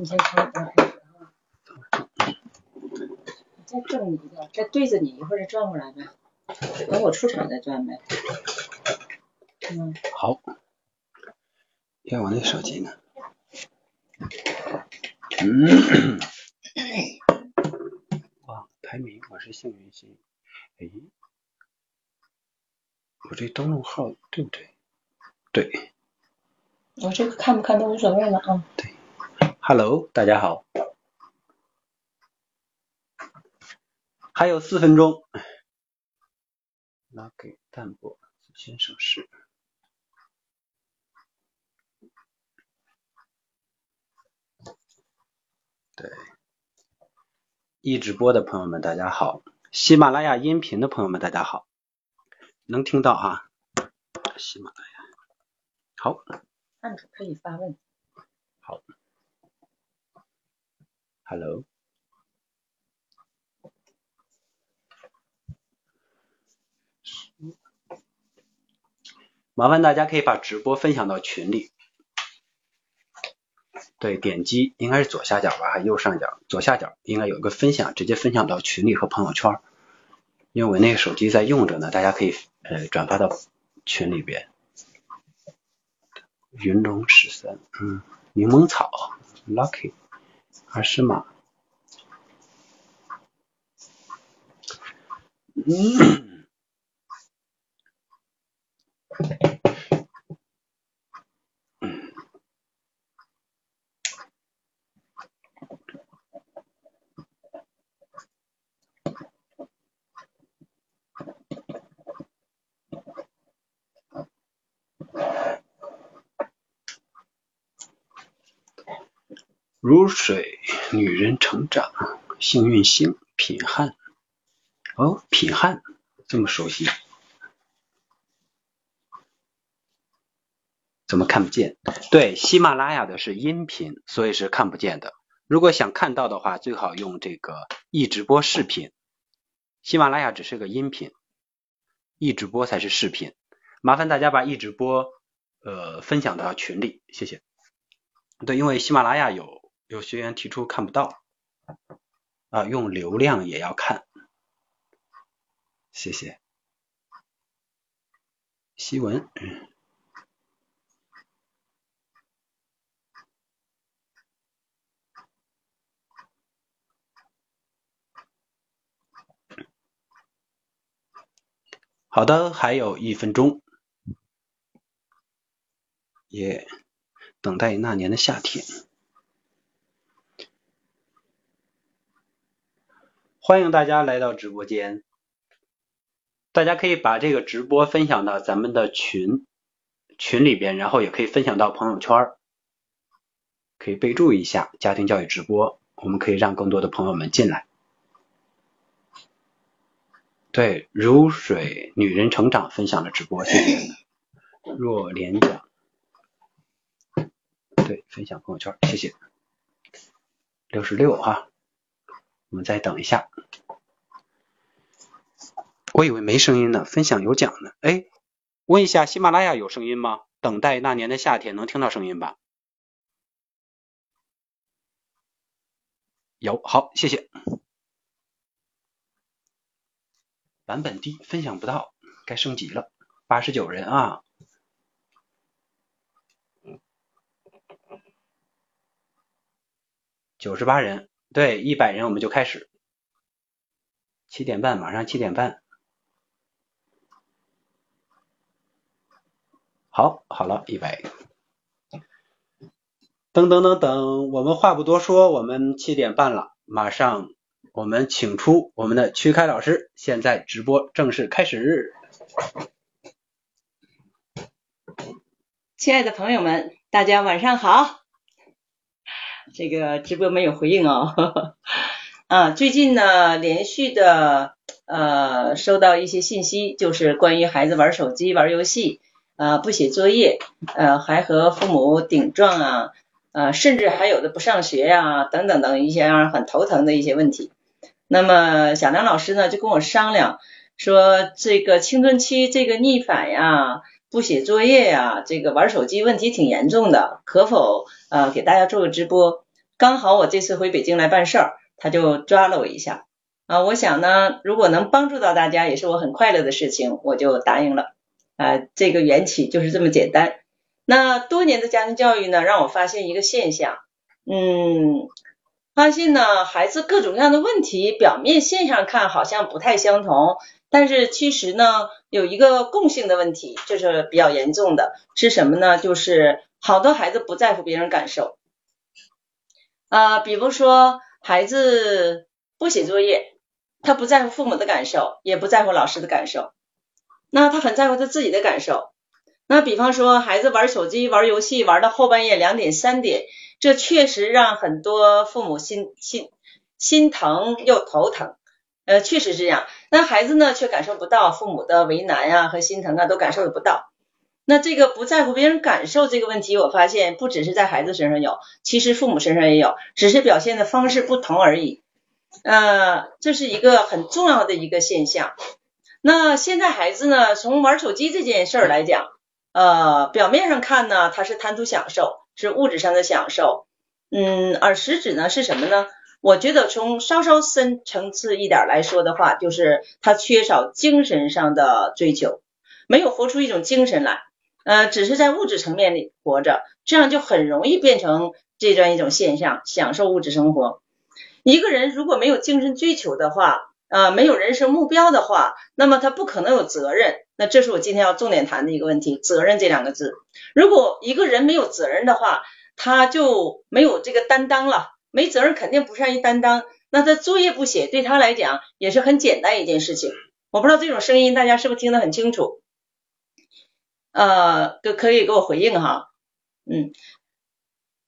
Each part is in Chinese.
你先从我这儿开始啊。你再转你一个，再对着你，一会儿再转过来呗。等我出场再转呗。嗯，好。要我那手机呢？嗯。哇，排名我是幸运星。哎，我这登录号对不对？对。我这个看不看都无所谓了啊。对。Hello，大家好。还有四分钟。拉给淡泊先生是。对。一直播的朋友们大家好，喜马拉雅音频的朋友们大家好，能听到啊？喜马拉雅。好。案主可以发问。好。Hello。麻烦大家可以把直播分享到群里。对，点击应该是左下角吧，还右上角？左下角应该有一个分享，直接分享到群里和朋友圈。因为我那个手机在用着呢，大家可以呃转发到群里边。云龙十三，嗯，柠檬草，Lucky，二十码，如水，女人成长，幸运星，品汉。哦，品汉这么熟悉，怎么看不见？对，喜马拉雅的是音频，所以是看不见的。如果想看到的话，最好用这个易直播视频。喜马拉雅只是个音频，易直播才是视频。麻烦大家把易直播呃分享到群里，谢谢。对，因为喜马拉雅有。有学员提出看不到啊，用流量也要看，谢谢。西文，好的，还有一分钟，也等待那年的夏天。欢迎大家来到直播间，大家可以把这个直播分享到咱们的群群里边，然后也可以分享到朋友圈，可以备注一下家庭教育直播，我们可以让更多的朋友们进来。对，如水女人成长分享的直播，谢谢。若莲讲，对，分享朋友圈，谢谢。六十六哈。我们再等一下，我以为没声音呢，分享有奖呢。哎，问一下，喜马拉雅有声音吗？等待那年的夏天，能听到声音吧？有，好，谢谢。版本低，分享不到，该升级了。八十九人啊，九十八人。对，一百人我们就开始，七点半，马上七点半。好，好了，一百。等等等等，我们话不多说，我们七点半了，马上我们请出我们的曲开老师，现在直播正式开始。亲爱的朋友们，大家晚上好。这个直播没有回应哦，啊，最近呢连续的呃收到一些信息，就是关于孩子玩手机、玩游戏，啊不写作业，呃还和父母顶撞啊，啊甚至还有的不上学呀，等等等一些让人很头疼的一些问题。那么小梁老师呢就跟我商量说，这个青春期这个逆反呀。不写作业呀，这个玩手机问题挺严重的，可否呃给大家做个直播刚好我这次回北京来办事儿，他就抓了我一下啊。我想呢，如果能帮助到大家，也是我很快乐的事情，我就答应了啊。这个缘起就是这么简单。那多年的家庭教育呢，让我发现一个现象，嗯，发现呢，孩子各种各样的问题，表面现上看好像不太相同，但是其实呢，有一个共性的问题，这是比较严重的，是什么呢？就是好多孩子不在乎别人感受。啊，比如说孩子不写作业，他不在乎父母的感受，也不在乎老师的感受，那他很在乎他自己的感受。那比方说孩子玩手机、玩游戏，玩到后半夜两点、三点，这确实让很多父母心心心疼又头疼。呃，确实是这样。那孩子呢，却感受不到父母的为难啊和心疼啊，都感受不到。那这个不在乎别人感受这个问题，我发现不只是在孩子身上有，其实父母身上也有，只是表现的方式不同而已。呃，这是一个很重要的一个现象。那现在孩子呢，从玩手机这件事儿来讲，呃，表面上看呢，他是贪图享受，是物质上的享受，嗯，而实质呢是什么呢？我觉得从稍稍深层次一点来说的话，就是他缺少精神上的追求，没有活出一种精神来。呃，只是在物质层面里活着，这样就很容易变成这样一种现象，享受物质生活。一个人如果没有精神追求的话，呃，没有人生目标的话，那么他不可能有责任。那这是我今天要重点谈的一个问题，责任这两个字。如果一个人没有责任的话，他就没有这个担当了。没责任肯定不善于担当，那他作业不写，对他来讲也是很简单一件事情。我不知道这种声音大家是不是听得很清楚？呃，可可以给我回应哈，嗯，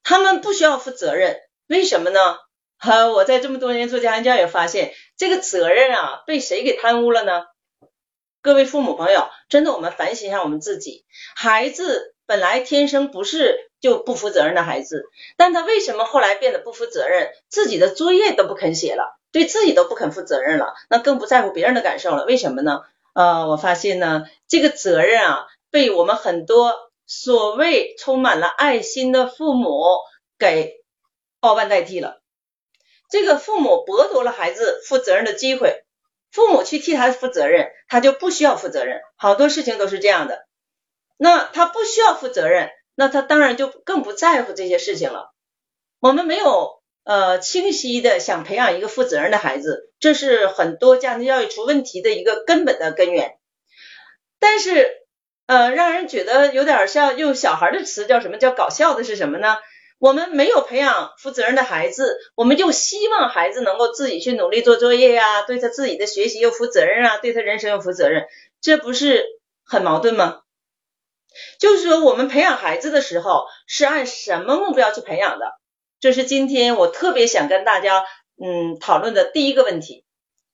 他们不需要负责任，为什么呢？哈，我在这么多年做家庭教育发现，这个责任啊，被谁给贪污了呢？各位父母朋友，真的，我们反省一下我们自己。孩子本来天生不是就不负责任的孩子，但他为什么后来变得不负责任？自己的作业都不肯写了，对自己都不肯负责任了，那更不在乎别人的感受了。为什么呢？呃，我发现呢，这个责任啊。被我们很多所谓充满了爱心的父母给包办代替了。这个父母剥夺了孩子负责任的机会，父母去替他负责任，他就不需要负责任。好多事情都是这样的。那他不需要负责任，那他当然就更不在乎这些事情了。我们没有呃清晰的想培养一个负责任的孩子，这是很多家庭教育出问题的一个根本的根源。但是。呃，让人觉得有点像用小孩的词叫什么叫搞笑的是什么呢？我们没有培养负责任的孩子，我们就希望孩子能够自己去努力做作业呀，对他自己的学习又负责任啊，对他人生又负责任，这不是很矛盾吗？就是说，我们培养孩子的时候是按什么目标去培养的？这是今天我特别想跟大家嗯讨论的第一个问题，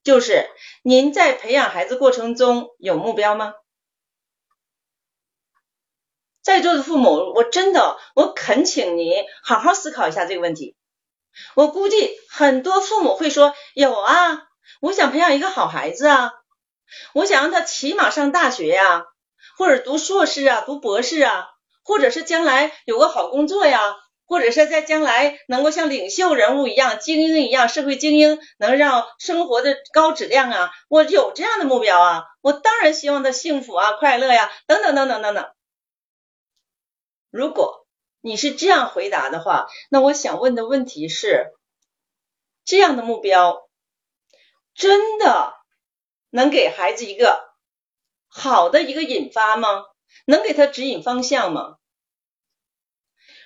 就是您在培养孩子过程中有目标吗？在座的父母，我真的，我恳请您好好思考一下这个问题。我估计很多父母会说：“有啊，我想培养一个好孩子啊，我想让他起码上大学呀，或者读硕士啊，读博士啊，或者是将来有个好工作呀，或者是在将来能够像领袖人物一样、精英一样、社会精英，能让生活的高质量啊。我有这样的目标啊，我当然希望他幸福啊、快乐呀，等等等等等等。”如果你是这样回答的话，那我想问的问题是：这样的目标真的能给孩子一个好的一个引发吗？能给他指引方向吗？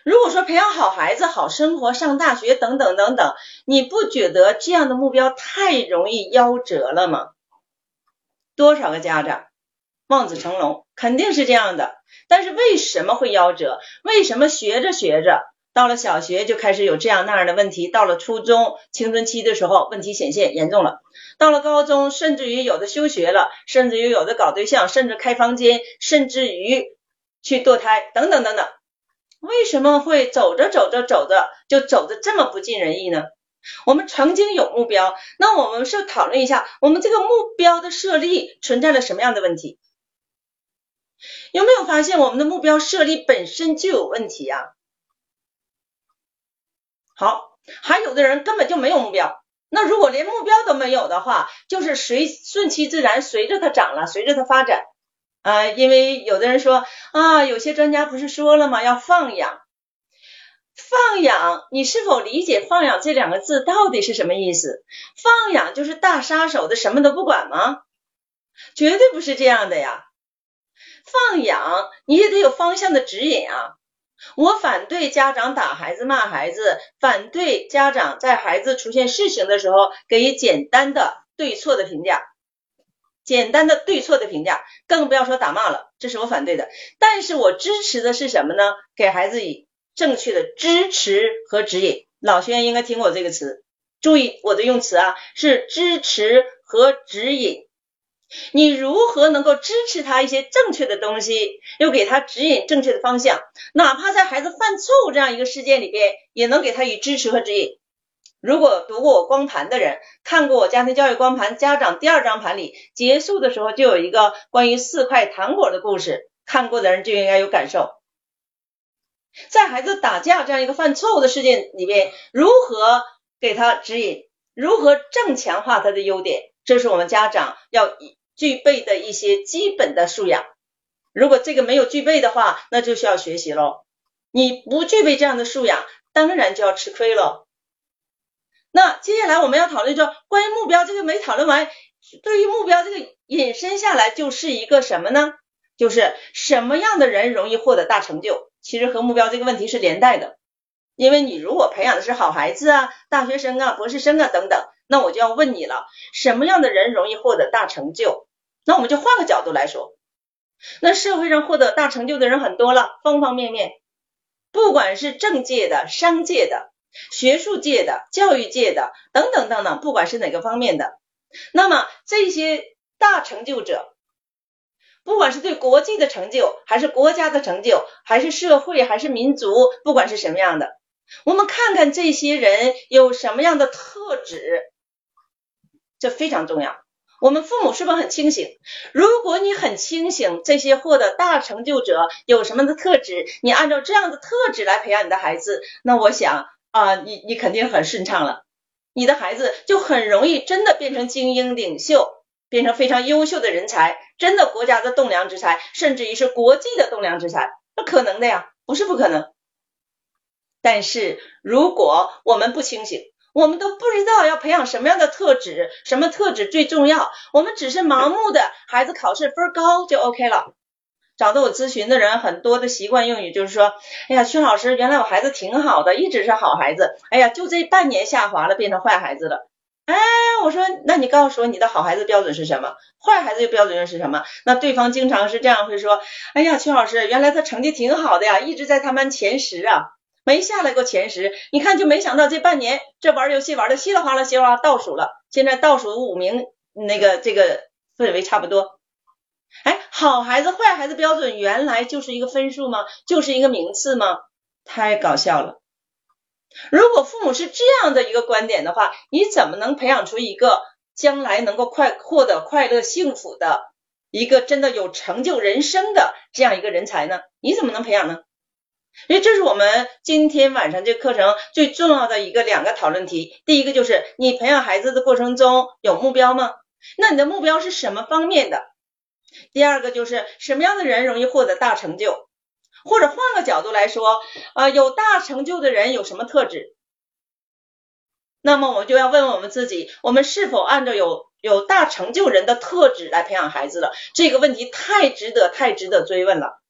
如果说培养好孩子、好生活、上大学等等等等，你不觉得这样的目标太容易夭折了吗？多少个家长望子成龙，肯定是这样的。但是为什么会夭折？为什么学着学着，到了小学就开始有这样那样的问题？到了初中青春期的时候，问题显现严重了。到了高中，甚至于有的休学了，甚至于有的搞对象，甚至开房间，甚至于去堕胎等等等等。为什么会走着走着走着就走的这么不尽人意呢？我们曾经有目标，那我们是讨论一下，我们这个目标的设立存在了什么样的问题？有没有发现我们的目标设立本身就有问题呀？好，还有的人根本就没有目标。那如果连目标都没有的话，就是随顺其自然，随着它长了，随着它发展啊。因为有的人说啊，有些专家不是说了吗？要放养，放养，你是否理解“放养”这两个字到底是什么意思？放养就是大杀手的什么都不管吗？绝对不是这样的呀。放养你也得有方向的指引啊。我反对家长打孩子、骂孩子，反对家长在孩子出现事情的时候给予简单的对错的评价，简单的对错的评价，更不要说打骂了，这是我反对的。但是我支持的是什么呢？给孩子以正确的支持和指引。老学员应该听过这个词，注意我的用词啊，是支持和指引。你如何能够支持他一些正确的东西，又给他指引正确的方向？哪怕在孩子犯错误这样一个事件里边，也能给他以支持和指引。如果读过我光盘的人，看过我家庭教育光盘家长第二张盘里结束的时候就有一个关于四块糖果的故事，看过的人就应该有感受。在孩子打架这样一个犯错误的事件里边，如何给他指引？如何正强化他的优点？这是我们家长要。具备的一些基本的素养，如果这个没有具备的话，那就需要学习喽。你不具备这样的素养，当然就要吃亏喽。那接下来我们要讨论说，关于目标这个没讨论完，对于目标这个引申下来就是一个什么呢？就是什么样的人容易获得大成就？其实和目标这个问题是连带的，因为你如果培养的是好孩子啊、大学生啊、博士生啊等等。那我就要问你了，什么样的人容易获得大成就？那我们就换个角度来说，那社会上获得大成就的人很多了，方方面面，不管是政界的、商界的、学术界的、教育界的等等等等，不管是哪个方面的，那么这些大成就者，不管是对国际的成就，还是国家的成就，还是社会，还是民族，不管是什么样的，我们看看这些人有什么样的特质。这非常重要。我们父母是不是很清醒？如果你很清醒，这些获得大成就者有什么的特质？你按照这样的特质来培养你的孩子，那我想啊，你你肯定很顺畅了。你的孩子就很容易真的变成精英领袖，变成非常优秀的人才，真的国家的栋梁之才，甚至于是国际的栋梁之才，那可能的呀，不是不可能。但是如果我们不清醒，我们都不知道要培养什么样的特质，什么特质最重要？我们只是盲目的，孩子考试分高就 OK 了。找到我咨询的人很多的习惯用语就是说：“哎呀，薛老师，原来我孩子挺好的，一直是好孩子。哎呀，就这半年下滑了，变成坏孩子了。”哎，我说，那你告诉我你的好孩子标准是什么？坏孩子的标准又是什么？那对方经常是这样会说：“哎呀，薛老师，原来他成绩挺好的呀，一直在他们前十啊。”没下来过前十，你看就没想到这半年这玩游戏玩的稀里哗啦稀里哗啦倒数了，现在倒数五名，那个这个氛围差不多。哎，好孩子坏孩子标准原来就是一个分数吗？就是一个名次吗？太搞笑了。如果父母是这样的一个观点的话，你怎么能培养出一个将来能够快获得快乐幸福的一个真的有成就人生的这样一个人才呢？你怎么能培养呢？因为这是我们今天晚上这课程最重要的一个两个讨论题。第一个就是你培养孩子的过程中有目标吗？那你的目标是什么方面的？第二个就是什么样的人容易获得大成就？或者换个角度来说，啊，有大成就的人有什么特质？那么我们就要问问我们自己，我们是否按照有有大成就人的特质来培养孩子了？这个问题太值得、太值得追问了。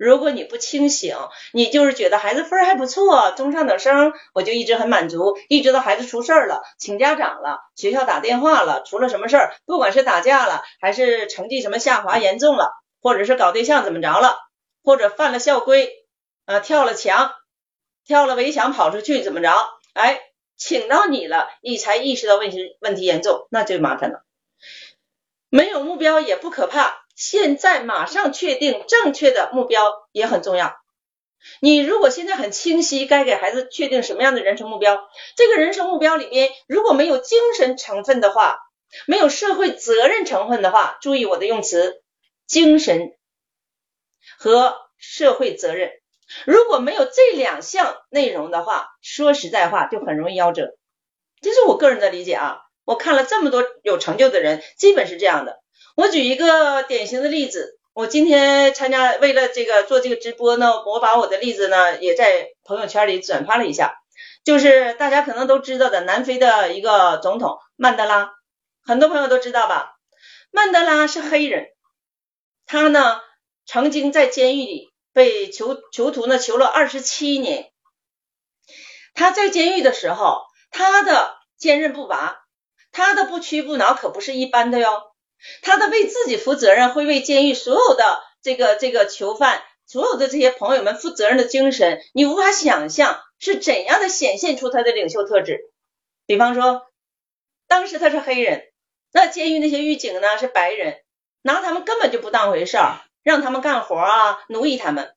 如果你不清醒，你就是觉得孩子分还不错，中上等生，我就一直很满足，一直到孩子出事儿了，请家长了，学校打电话了，出了什么事儿，不管是打架了，还是成绩什么下滑严重了，或者是搞对象怎么着了，或者犯了校规，啊，跳了墙，跳了围墙跑出去怎么着，哎，请到你了，你才意识到问题问题严重，那就麻烦了。没有目标也不可怕。现在马上确定正确的目标也很重要。你如果现在很清晰，该给孩子确定什么样的人生目标，这个人生目标里边如果没有精神成分的话，没有社会责任成分的话，注意我的用词，精神和社会责任。如果没有这两项内容的话，说实在话就很容易夭折。这是我个人的理解啊。我看了这么多有成就的人，基本是这样的。我举一个典型的例子，我今天参加为了这个做这个直播呢，我把我的例子呢也在朋友圈里转发了一下，就是大家可能都知道的南非的一个总统曼德拉，很多朋友都知道吧？曼德拉是黑人，他呢曾经在监狱里被囚囚徒呢囚了二十七年，他在监狱的时候，他的坚韧不拔，他的不屈不挠可不是一般的哟。他的为自己负责任，会为监狱所有的这个这个囚犯，所有的这些朋友们负责任的精神，你无法想象是怎样的显现出他的领袖特质。比方说，当时他是黑人，那监狱那些狱警呢是白人，拿他们根本就不当回事儿，让他们干活啊，奴役他们。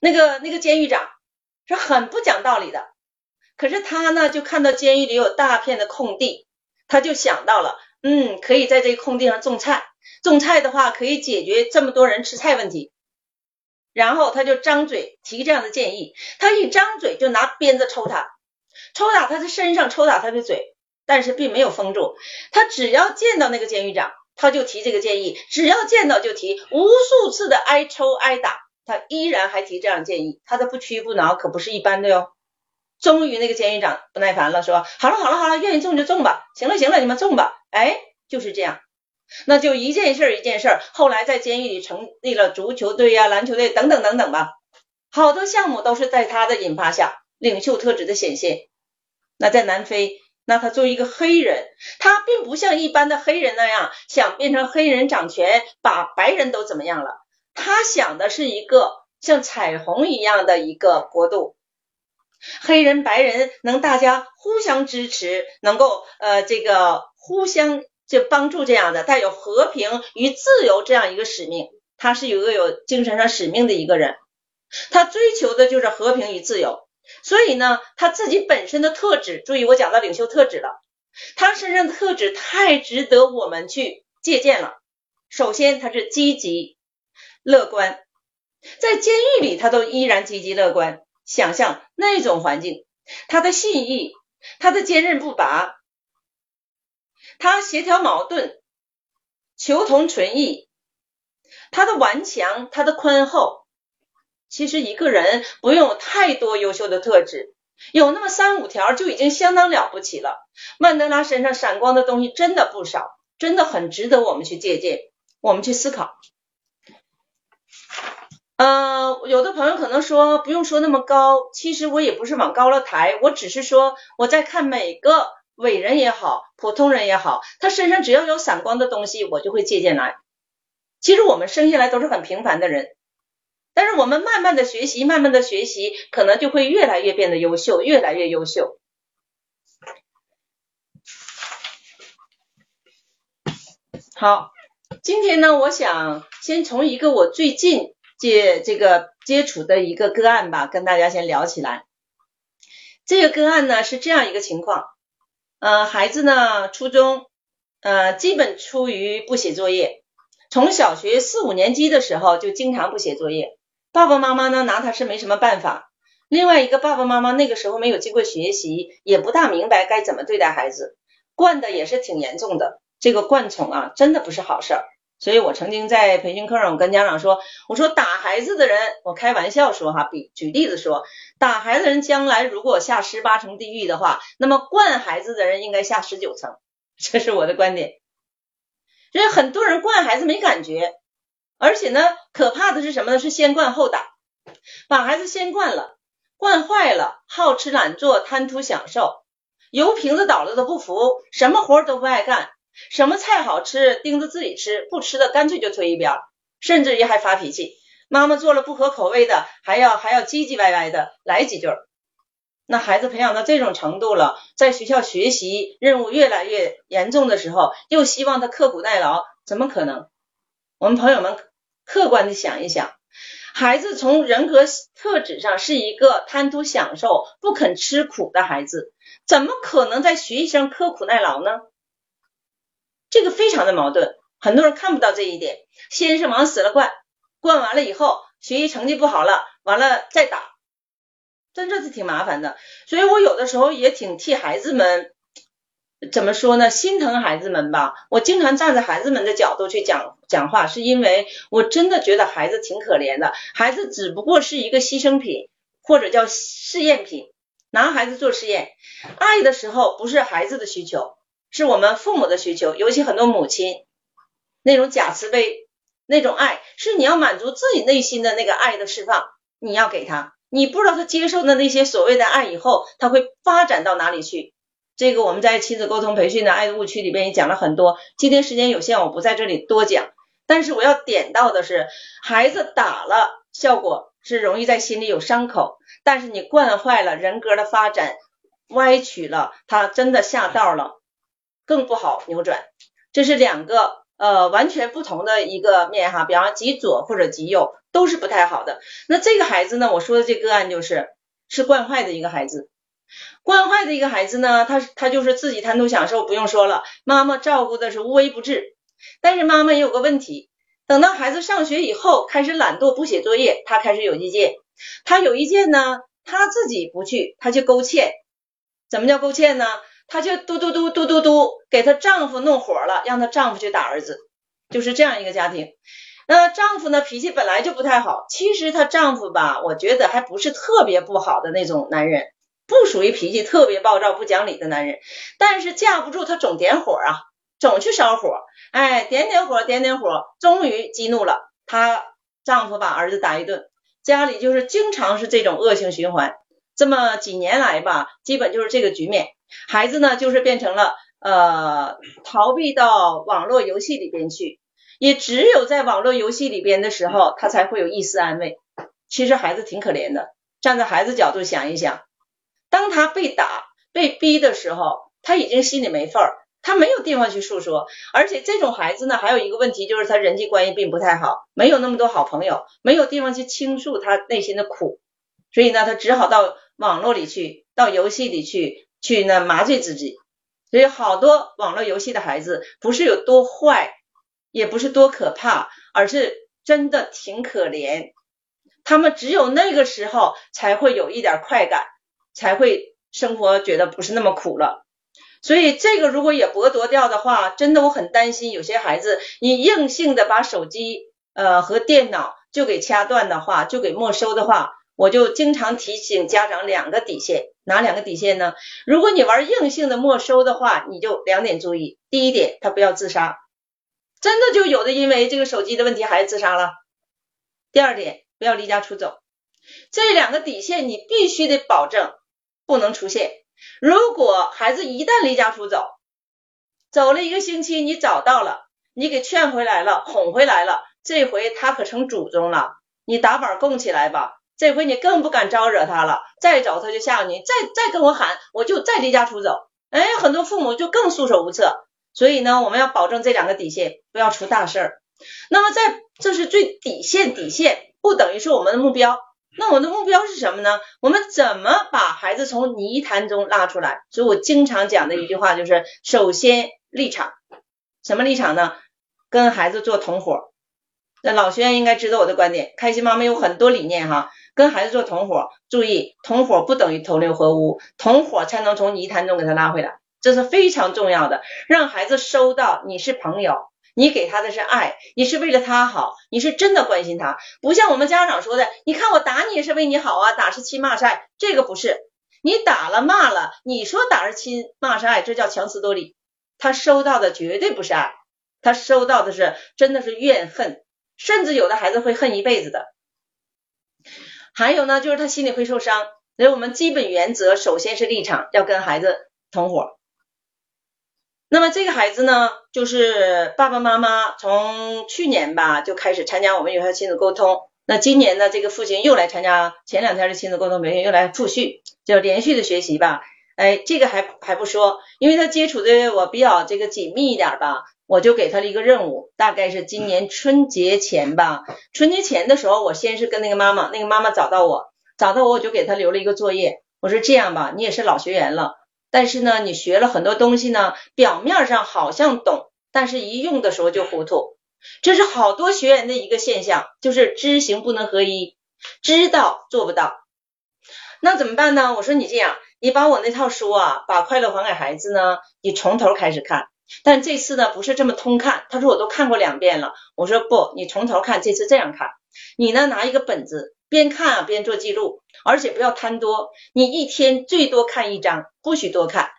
那个那个监狱长是很不讲道理的，可是他呢就看到监狱里有大片的空地，他就想到了。嗯，可以在这个空地上种菜，种菜的话可以解决这么多人吃菜问题。然后他就张嘴提这样的建议，他一张嘴就拿鞭子抽他，抽打他的身上，抽打他的嘴，但是并没有封住。他只要见到那个监狱长，他就提这个建议，只要见到就提，无数次的挨抽挨打，他依然还提这样建议，他的不屈不挠可不是一般的哟。终于那个监狱长不耐烦了，说：“好了好了好了，愿意种就种吧，行了行了，你们种吧。”哎，就是这样，那就一件事儿一件事儿，后来在监狱里成立了足球队呀、篮球队等等等等吧，好多项目都是在他的引发下，领袖特质的显现。那在南非，那他作为一个黑人，他并不像一般的黑人那样想变成黑人掌权，把白人都怎么样了？他想的是一个像彩虹一样的一个国度。黑人、白人能大家互相支持，能够呃这个互相就帮助这样的带有和平与自由这样一个使命，他是有个有精神上使命的一个人，他追求的就是和平与自由，所以呢他自己本身的特质，注意我讲到领袖特质了，他身上的特质太值得我们去借鉴了。首先他是积极乐观，在监狱里他都依然积极乐观。想象那种环境，他的信义，他的坚韧不拔，他协调矛盾，求同存异，他的顽强，他的宽厚。其实一个人不用有太多优秀的特质，有那么三五条就已经相当了不起了。曼德拉身上闪光的东西真的不少，真的很值得我们去借鉴，我们去思考。呃，有的朋友可能说不用说那么高，其实我也不是往高了抬，我只是说我在看每个伟人也好，普通人也好，他身上只要有闪光的东西，我就会借鉴来。其实我们生下来都是很平凡的人，但是我们慢慢的学习，慢慢的学习，可能就会越来越变得优秀，越来越优秀。好，今天呢，我想先从一个我最近。接这个接触的一个个案吧，跟大家先聊起来。这个个案呢是这样一个情况，呃，孩子呢初中，呃，基本出于不写作业，从小学四五年级的时候就经常不写作业，爸爸妈妈呢拿他是没什么办法。另外一个爸爸妈妈那个时候没有经过学习，也不大明白该怎么对待孩子，惯的也是挺严重的。这个惯宠啊，真的不是好事儿。所以我曾经在培训课上，我跟家长说，我说打孩子的人，我开玩笑说哈，比举例子说，打孩子的人将来如果下十八层地狱的话，那么惯孩子的人应该下十九层，这是我的观点。所以很多人惯孩子没感觉，而且呢，可怕的是什么呢？是先惯后打，把孩子先惯了，惯坏了，好吃懒做，贪图享受，油瓶子倒了都不服，什么活都不爱干。什么菜好吃，盯着自己吃，不吃的干脆就推一边，甚至于还发脾气。妈妈做了不合口味的，还要还要唧唧歪歪的来几句。那孩子培养到这种程度了，在学校学习任务越来越严重的时候，又希望他刻苦耐劳，怎么可能？我们朋友们客观的想一想，孩子从人格特质上是一个贪图享受、不肯吃苦的孩子，怎么可能在学习上刻苦耐劳呢？这个非常的矛盾，很多人看不到这一点。先是往死了灌，灌完了以后，学习成绩不好了，完了再打，真的是挺麻烦的。所以我有的时候也挺替孩子们。怎么说呢？心疼孩子们吧。我经常站在孩子们的角度去讲讲话，是因为我真的觉得孩子挺可怜的。孩子只不过是一个牺牲品，或者叫试验品，拿孩子做试验。爱的时候不是孩子的需求，是我们父母的需求。尤其很多母亲那种假慈悲，那种爱是你要满足自己内心的那个爱的释放，你要给他。你不知道他接受的那些所谓的爱以后，他会发展到哪里去。这个我们在亲子沟通培训的爱的误区里边也讲了很多，今天时间有限，我不在这里多讲。但是我要点到的是，孩子打了，效果是容易在心里有伤口；但是你惯坏了，人格的发展歪曲了，他真的下道了，更不好扭转。这是两个呃完全不同的一个面哈，比方极左或者极右都是不太好的。那这个孩子呢，我说的这个案就是是惯坏的一个孩子。惯坏的一个孩子呢，他他就是自己贪图享受，不用说了，妈妈照顾的是无微不至。但是妈妈也有个问题，等到孩子上学以后，开始懒惰不写作业，他开始有意见。他有意见呢，他自己不去，他就勾芡。怎么叫勾芡呢？她就嘟嘟嘟嘟嘟嘟给她丈夫弄火了，让她丈夫去打儿子，就是这样一个家庭。那丈夫呢，脾气本来就不太好。其实她丈夫吧，我觉得还不是特别不好的那种男人。不属于脾气特别暴躁、不讲理的男人，但是架不住他总点火啊，总去烧火，哎，点点火，点点火，终于激怒了她丈夫，把儿子打一顿，家里就是经常是这种恶性循环。这么几年来吧，基本就是这个局面，孩子呢就是变成了呃逃避到网络游戏里边去，也只有在网络游戏里边的时候，他才会有一丝安慰。其实孩子挺可怜的，站在孩子角度想一想。当他被打、被逼的时候，他已经心里没份儿，他没有地方去诉说。而且这种孩子呢，还有一个问题就是他人际关系并不太好，没有那么多好朋友，没有地方去倾诉他内心的苦，所以呢，他只好到网络里去，到游戏里去，去呢麻醉自己。所以好多网络游戏的孩子不是有多坏，也不是多可怕，而是真的挺可怜。他们只有那个时候才会有一点快感。才会生活觉得不是那么苦了，所以这个如果也剥夺掉的话，真的我很担心有些孩子，你硬性的把手机呃和电脑就给掐断的话，就给没收的话，我就经常提醒家长两个底线，哪两个底线呢？如果你玩硬性的没收的话，你就两点注意，第一点他不要自杀，真的就有的因为这个手机的问题孩子自杀了。第二点不要离家出走，这两个底线你必须得保证。不能出现。如果孩子一旦离家出走，走了一个星期，你找到了，你给劝回来了，哄回来了，这回他可成祖宗了。你打板供起来吧，这回你更不敢招惹他了。再找他就吓唬你，再再跟我喊，我就再离家出走。哎，很多父母就更束手无策。所以呢，我们要保证这两个底线，不要出大事儿。那么在这是最底线，底线不等于是我们的目标。那我的目标是什么呢？我们怎么把孩子从泥潭中拉出来？所以我经常讲的一句话就是：首先立场，什么立场呢？跟孩子做同伙。那老学员应该知道我的观点，开心妈妈有很多理念哈，跟孩子做同伙。注意，同伙不等于同流合污，同伙才能从泥潭中给他拉回来，这是非常重要的，让孩子收到你是朋友。你给他的是爱，你是为了他好，你是真的关心他，不像我们家长说的，你看我打你是为你好啊，打是亲骂是爱，这个不是，你打了骂了，你说打是亲骂是爱，这叫强词夺理，他收到的绝对不是爱，他收到的是真的是怨恨，甚至有的孩子会恨一辈子的，还有呢，就是他心里会受伤，所以我们基本原则首先是立场，要跟孩子同伙。那么这个孩子呢，就是爸爸妈妈从去年吧就开始参加我们有效亲子沟通。那今年呢，这个父亲又来参加前两天的亲子沟通培训，又来复训，就连续的学习吧。哎，这个还还不说，因为他接触的我比较这个紧密一点吧，我就给他了一个任务，大概是今年春节前吧。春节前的时候，我先是跟那个妈妈，那个妈妈找到我，找到我我就给他留了一个作业，我说这样吧，你也是老学员了。但是呢，你学了很多东西呢，表面上好像懂，但是一用的时候就糊涂。这是好多学员的一个现象，就是知行不能合一，知道做不到。那怎么办呢？我说你这样，你把我那套书啊，把快乐还给孩子呢，你从头开始看。但这次呢，不是这么通看。他说我都看过两遍了。我说不，你从头看，这次这样看。你呢，拿一个本子，边看啊边做记录，而且不要贪多。你一天最多看一章，不许多看，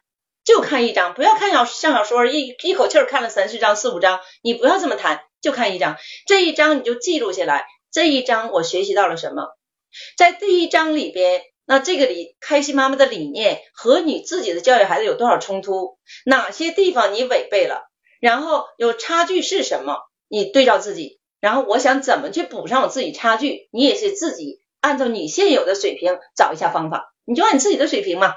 就看一章，不要看小像小说，一一口气儿看了三四章、四五章，你不要这么贪，就看一章。这一章你就记录下来，这一章我学习到了什么？在第一章里边。那这个理开心妈妈的理念和你自己的教育孩子有多少冲突？哪些地方你违背了？然后有差距是什么？你对照自己，然后我想怎么去补上我自己差距？你也是自己按照你现有的水平找一下方法，你就按你自己的水平嘛。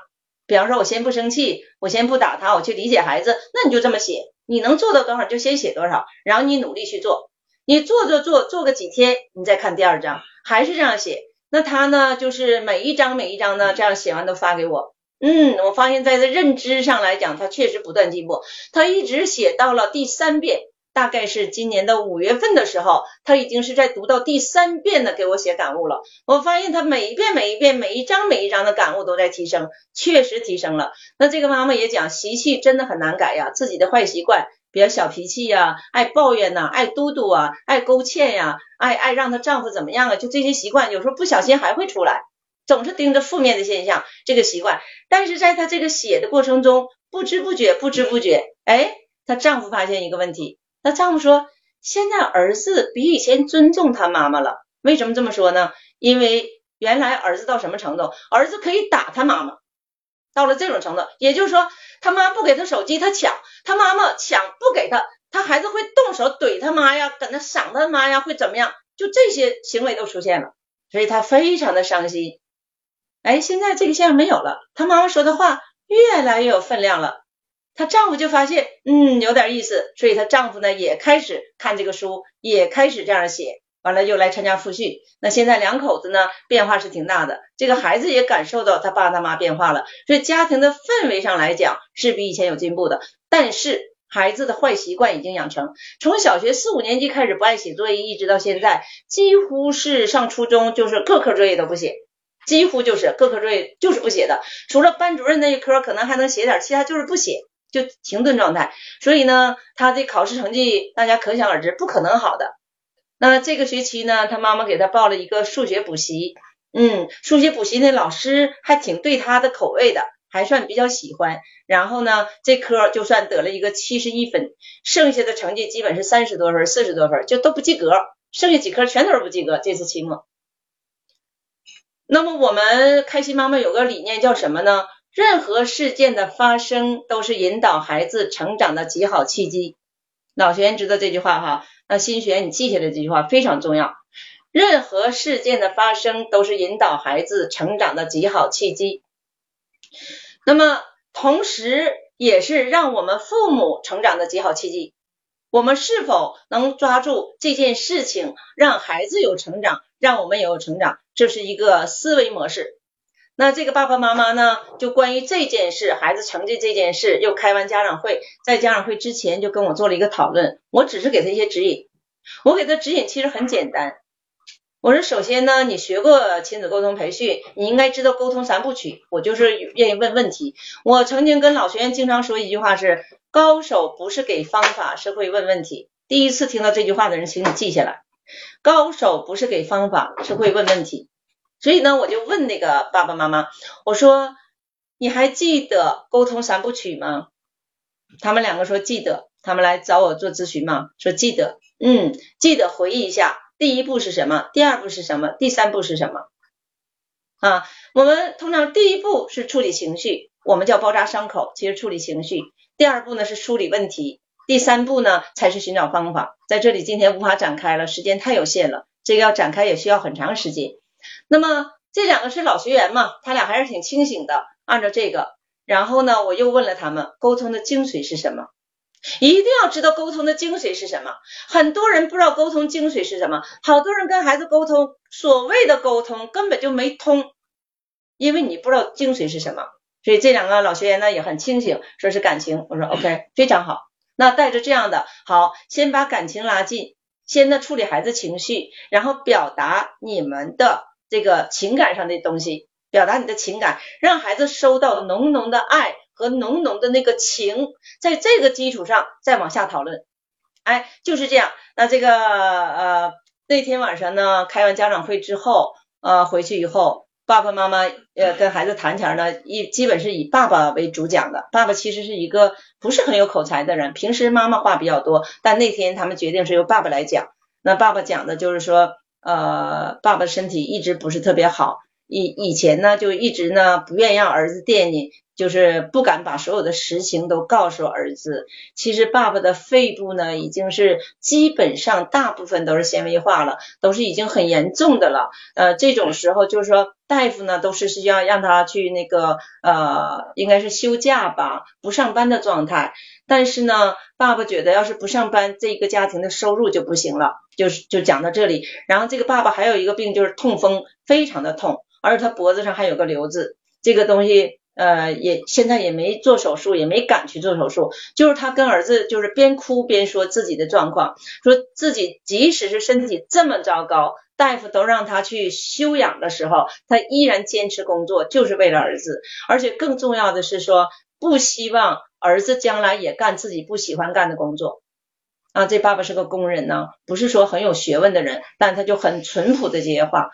比方说，我先不生气，我先不打他，我去理解孩子，那你就这么写，你能做到多少就先写多少，然后你努力去做，你做做做做个几天，你再看第二章，还是这样写。那他呢，就是每一张每一张呢，这样写完都发给我。嗯，我发现在这认知上来讲，他确实不断进步。他一直写到了第三遍，大概是今年的五月份的时候，他已经是在读到第三遍的给我写感悟了。我发现他每一遍每一遍每一章每一章的感悟都在提升，确实提升了。那这个妈妈也讲，习气真的很难改呀，自己的坏习惯。比较小脾气呀，爱抱怨呐，爱嘟嘟啊，爱勾芡呀，爱爱让她丈夫怎么样啊？就这些习惯，有时候不小心还会出来，总是盯着负面的现象，这个习惯。但是在她这个写的过程中，不知不觉，不知不觉，哎，她丈夫发现一个问题，她丈夫说，现在儿子比以前尊重他妈妈了。为什么这么说呢？因为原来儿子到什么程度？儿子可以打他妈妈，到了这种程度，也就是说。他妈不给他手机，他抢；他妈妈抢不给他，他孩子会动手怼他妈呀，跟他赏他妈呀，会怎么样？就这些行为都出现了，所以他非常的伤心。哎，现在这个现象没有了，他妈妈说的话越来越有分量了。她丈夫就发现，嗯，有点意思，所以她丈夫呢也开始看这个书，也开始这样写。完了又来参加复训，那现在两口子呢变化是挺大的，这个孩子也感受到他爸他妈变化了，所以家庭的氛围上来讲是比以前有进步的。但是孩子的坏习惯已经养成，从小学四五年级开始不爱写作业，一直到现在，几乎是上初中就是各科作业都不写，几乎就是各科作业就是不写的，除了班主任那一科可能还能写点，其他就是不写，就停顿状态。所以呢，他的考试成绩大家可想而知，不可能好的。那这个学期呢，他妈妈给他报了一个数学补习，嗯，数学补习那老师还挺对他的口味的，还算比较喜欢。然后呢，这科就算得了一个七十一分，剩下的成绩基本是三十多分、四十多分，就都不及格，剩下几科全都是不及格。这次期末。那么我们开心妈妈有个理念叫什么呢？任何事件的发生都是引导孩子成长的极好契机。老学员知道这句话哈。那新学，你记下来这句话非常重要。任何事件的发生都是引导孩子成长的极好契机，那么同时也是让我们父母成长的极好契机。我们是否能抓住这件事情，让孩子有成长，让我们也有成长，这是一个思维模式。那这个爸爸妈妈呢，就关于这件事，孩子成绩这件事，又开完家长会，在家长会之前就跟我做了一个讨论。我只是给他一些指引，我给他指引其实很简单。我说，首先呢，你学过亲子沟通培训，你应该知道沟通三部曲。我就是愿意问问题。我曾经跟老学员经常说一句话是：高手不是给方法，是会问问题。第一次听到这句话的人，请你记下来：高手不是给方法，是会问问题。所以呢，我就问那个爸爸妈妈，我说你还记得沟通三部曲吗？他们两个说记得，他们来找我做咨询嘛，说记得，嗯，记得回忆一下，第一步是什么？第二步是什么？第三步是什么？啊，我们通常第一步是处理情绪，我们叫包扎伤口，其实处理情绪。第二步呢是梳理问题，第三步呢才是寻找方法。在这里今天无法展开了，时间太有限了，这个要展开也需要很长时间。那么这两个是老学员嘛，他俩还是挺清醒的。按照这个，然后呢，我又问了他们，沟通的精髓是什么？一定要知道沟通的精髓是什么。很多人不知道沟通精髓是什么，好多人跟孩子沟通，所谓的沟通根本就没通，因为你不知道精髓是什么。所以这两个老学员呢也很清醒，说是感情。我说 OK，非常好。那带着这样的，好，先把感情拉近，先呢处理孩子情绪，然后表达你们的。这个情感上的东西，表达你的情感，让孩子收到浓浓的爱和浓浓的那个情，在这个基础上再往下讨论。哎，就是这样。那这个呃那天晚上呢，开完家长会之后，呃回去以后，爸爸妈妈呃跟孩子谈前呢，一基本是以爸爸为主讲的。爸爸其实是一个不是很有口才的人，平时妈妈话比较多，但那天他们决定是由爸爸来讲。那爸爸讲的就是说，呃，爸爸身体一直不是特别好。以以前呢，就一直呢不愿意让儿子惦记，就是不敢把所有的实情都告诉儿子。其实爸爸的肺部呢，已经是基本上大部分都是纤维化了，都是已经很严重的了。呃，这种时候就是说，大夫呢都是需要让他去那个呃，应该是休假吧，不上班的状态。但是呢，爸爸觉得要是不上班，这个家庭的收入就不行了。就是就讲到这里。然后这个爸爸还有一个病，就是痛风，非常的痛。而且他脖子上还有个瘤子，这个东西呃也现在也没做手术，也没敢去做手术。就是他跟儿子就是边哭边说自己的状况，说自己即使是身体这么糟糕，大夫都让他去休养的时候，他依然坚持工作，就是为了儿子。而且更重要的是说，不希望儿子将来也干自己不喜欢干的工作。啊，这爸爸是个工人呢，不是说很有学问的人，但他就很淳朴的这些话。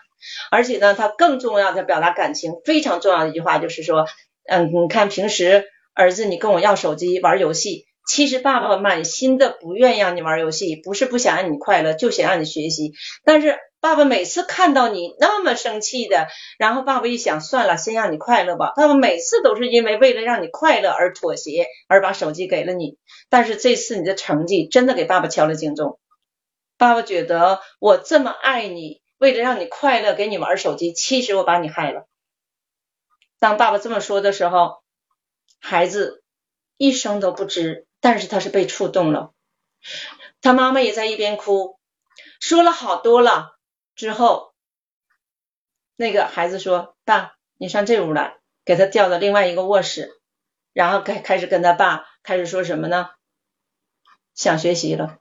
而且呢，他更重要的表达感情非常重要的一句话就是说，嗯，你看平时儿子你跟我要手机玩游戏，其实爸爸满心的不愿意让你玩游戏，不是不想让你快乐，就想让你学习。但是爸爸每次看到你那么生气的，然后爸爸一想，算了，先让你快乐吧。爸爸每次都是因为为了让你快乐而妥协，而把手机给了你。但是这次你的成绩真的给爸爸敲了警钟，爸爸觉得我这么爱你。为了让你快乐，给你玩手机，其实我把你害了。当爸爸这么说的时候，孩子一声都不吱，但是他是被触动了。他妈妈也在一边哭，说了好多了之后，那个孩子说：“爸，你上这屋来。”给他调到另外一个卧室，然后开开始跟他爸开始说什么呢？想学习了。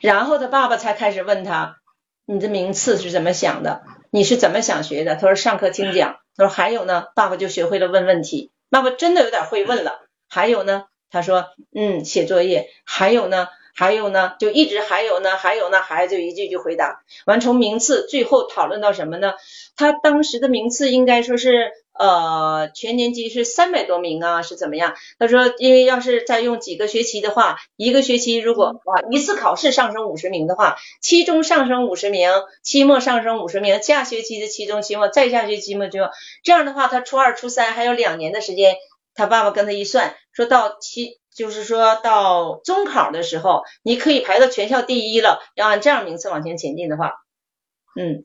然后他爸爸才开始问他。你的名次是怎么想的？你是怎么想学的？他说上课听讲。他说还有呢，爸爸就学会了问问题。爸爸真的有点会问了。还有呢，他说嗯，写作业。还有呢，还有呢，就一直还有呢，还有呢，孩子就一句一句回答。完从名次最后讨论到什么呢？他当时的名次应该说是。呃，全年级是三百多名啊，是怎么样？他说，因为要是再用几个学期的话，一个学期如果啊一次考试上升五十名的话，期中上升五十名，期末上升五十名，下学期的期中、期末，再下学期期末就这样的话，他初二、初三还有两年的时间。他爸爸跟他一算，说到期就是说到中考的时候，你可以排到全校第一了。要按这样名次往前前进的话，嗯，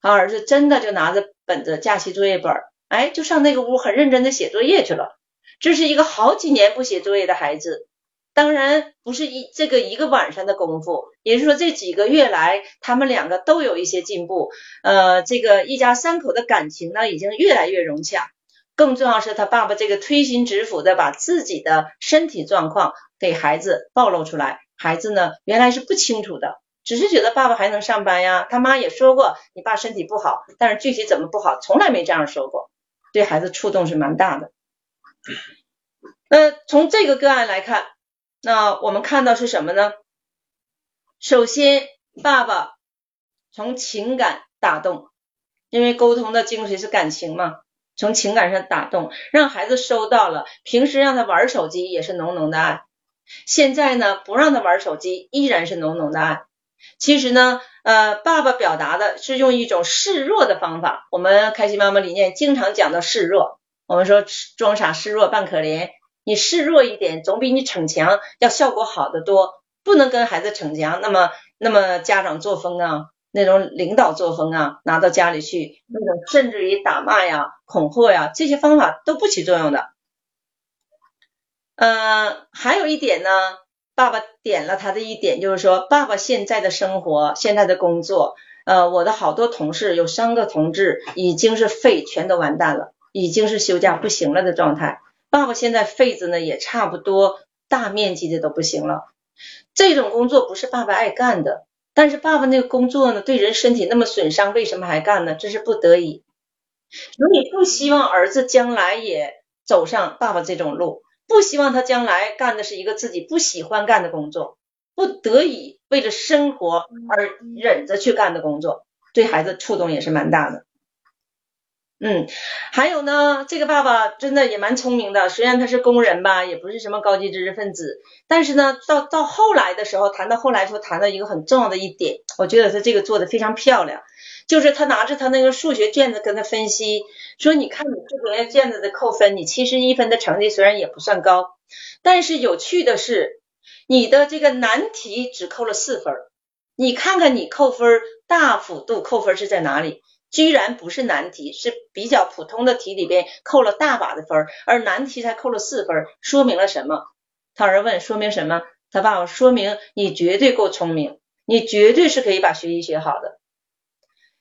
他儿子真的就拿着本子、假期作业本。哎，就上那个屋很认真的写作业去了。这是一个好几年不写作业的孩子，当然不是一这个一个晚上的功夫，也就是说这几个月来，他们两个都有一些进步。呃，这个一家三口的感情呢，已经越来越融洽。更重要是他爸爸这个推心置腹的把自己的身体状况给孩子暴露出来，孩子呢原来是不清楚的。只是觉得爸爸还能上班呀，他妈也说过你爸身体不好，但是具体怎么不好，从来没这样说过。对孩子触动是蛮大的。那从这个个案来看，那我们看到是什么呢？首先，爸爸从情感打动，因为沟通的精髓是感情嘛，从情感上打动，让孩子收到了。平时让他玩手机也是浓浓的爱，现在呢不让他玩手机，依然是浓浓的爱。其实呢，呃，爸爸表达的是用一种示弱的方法。我们开心妈妈理念经常讲到示弱。我们说装傻示弱扮可怜，你示弱一点，总比你逞强要效果好得多。不能跟孩子逞强，那么那么家长作风啊，那种领导作风啊，拿到家里去，那种甚至于打骂呀、恐吓呀，这些方法都不起作用的。嗯，还有一点呢。爸爸点了他的一点，就是说，爸爸现在的生活，现在的工作，呃，我的好多同事有三个同志已经是肺全都完蛋了，已经是休假不行了的状态。爸爸现在肺子呢也差不多大面积的都不行了。这种工作不是爸爸爱干的，但是爸爸那个工作呢对人身体那么损伤，为什么还干呢？这是不得已。所以不希望儿子将来也走上爸爸这种路，不希望他将来干的是一个自己不喜欢干的工作，不得已为了生活而忍着去干的工作，对孩子触动也是蛮大的。嗯，还有呢，这个爸爸真的也蛮聪明的，虽然他是工人吧，也不是什么高级知识分子，但是呢，到到后来的时候，谈到后来时候谈到一个很重要的一点，我觉得他这个做的非常漂亮，就是他拿着他那个数学卷子跟他分析，说你看你这个卷子的扣分，你七十一分的成绩虽然也不算高，但是有趣的是，你的这个难题只扣了四分，你看看你扣分大幅度扣分是在哪里？居然不是难题，是比较普通的题里边扣了大把的分，而难题才扣了四分，说明了什么？他儿问，说明什么？他爸爸说明你绝对够聪明，你绝对是可以把学习学好的，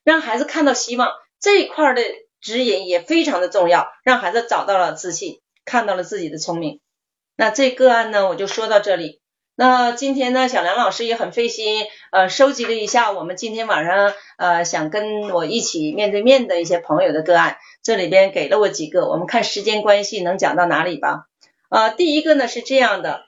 让孩子看到希望这一块的指引也非常的重要，让孩子找到了自信，看到了自己的聪明。那这个案呢，我就说到这里。那今天呢，小梁老师也很费心，呃，收集了一下我们今天晚上呃想跟我一起面对面的一些朋友的个案，这里边给了我几个，我们看时间关系能讲到哪里吧。呃，第一个呢是这样的，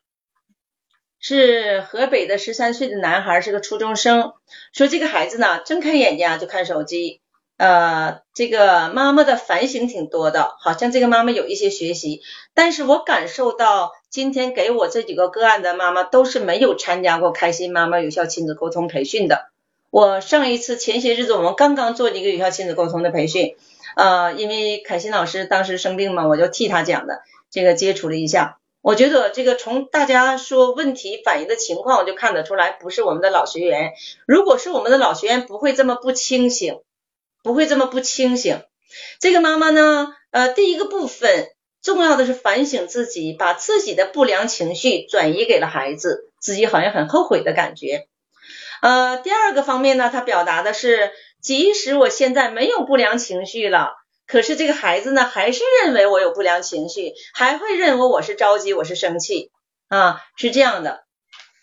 是河北的十三岁的男孩，是个初中生，说这个孩子呢睁开眼睛啊就看手机。呃，这个妈妈的反省挺多的，好像这个妈妈有一些学习，但是我感受到今天给我这几个个案的妈妈都是没有参加过开心妈妈有效亲子沟通培训的。我上一次前些日子我们刚刚做了一个有效亲子沟通的培训，呃，因为凯欣老师当时生病嘛，我就替他讲的，这个接触了一下，我觉得这个从大家说问题反映的情况，我就看得出来不是我们的老学员，如果是我们的老学员，不会这么不清醒。不会这么不清醒。这个妈妈呢，呃，第一个部分重要的是反省自己，把自己的不良情绪转移给了孩子，自己好像很后悔的感觉。呃，第二个方面呢，他表达的是，即使我现在没有不良情绪了，可是这个孩子呢，还是认为我有不良情绪，还会认为我是着急，我是生气啊，是这样的。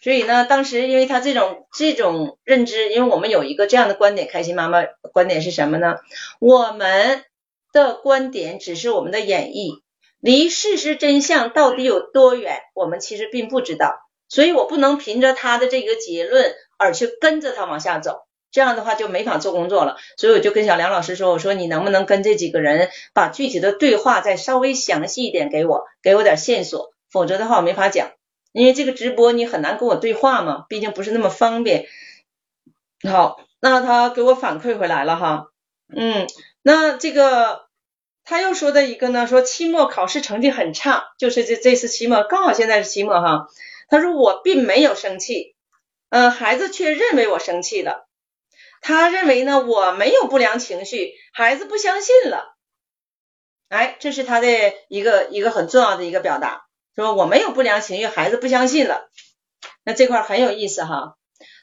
所以呢，当时因为他这种这种认知，因为我们有一个这样的观点，开心妈妈观点是什么呢？我们的观点只是我们的演绎，离事实真相到底有多远，我们其实并不知道。所以我不能凭着他的这个结论而去跟着他往下走，这样的话就没法做工作了。所以我就跟小梁老师说，我说你能不能跟这几个人把具体的对话再稍微详细一点给我，给我点线索，否则的话我没法讲。因为这个直播你很难跟我对话嘛，毕竟不是那么方便。好，那他给我反馈回来了哈，嗯，那这个他又说的一个呢，说期末考试成绩很差，就是这这次期末刚好现在是期末哈。他说我并没有生气，嗯，孩子却认为我生气了。他认为呢我没有不良情绪，孩子不相信了。哎，这是他的一个一个很重要的一个表达。说我没有不良情绪，孩子不相信了，那这块很有意思哈。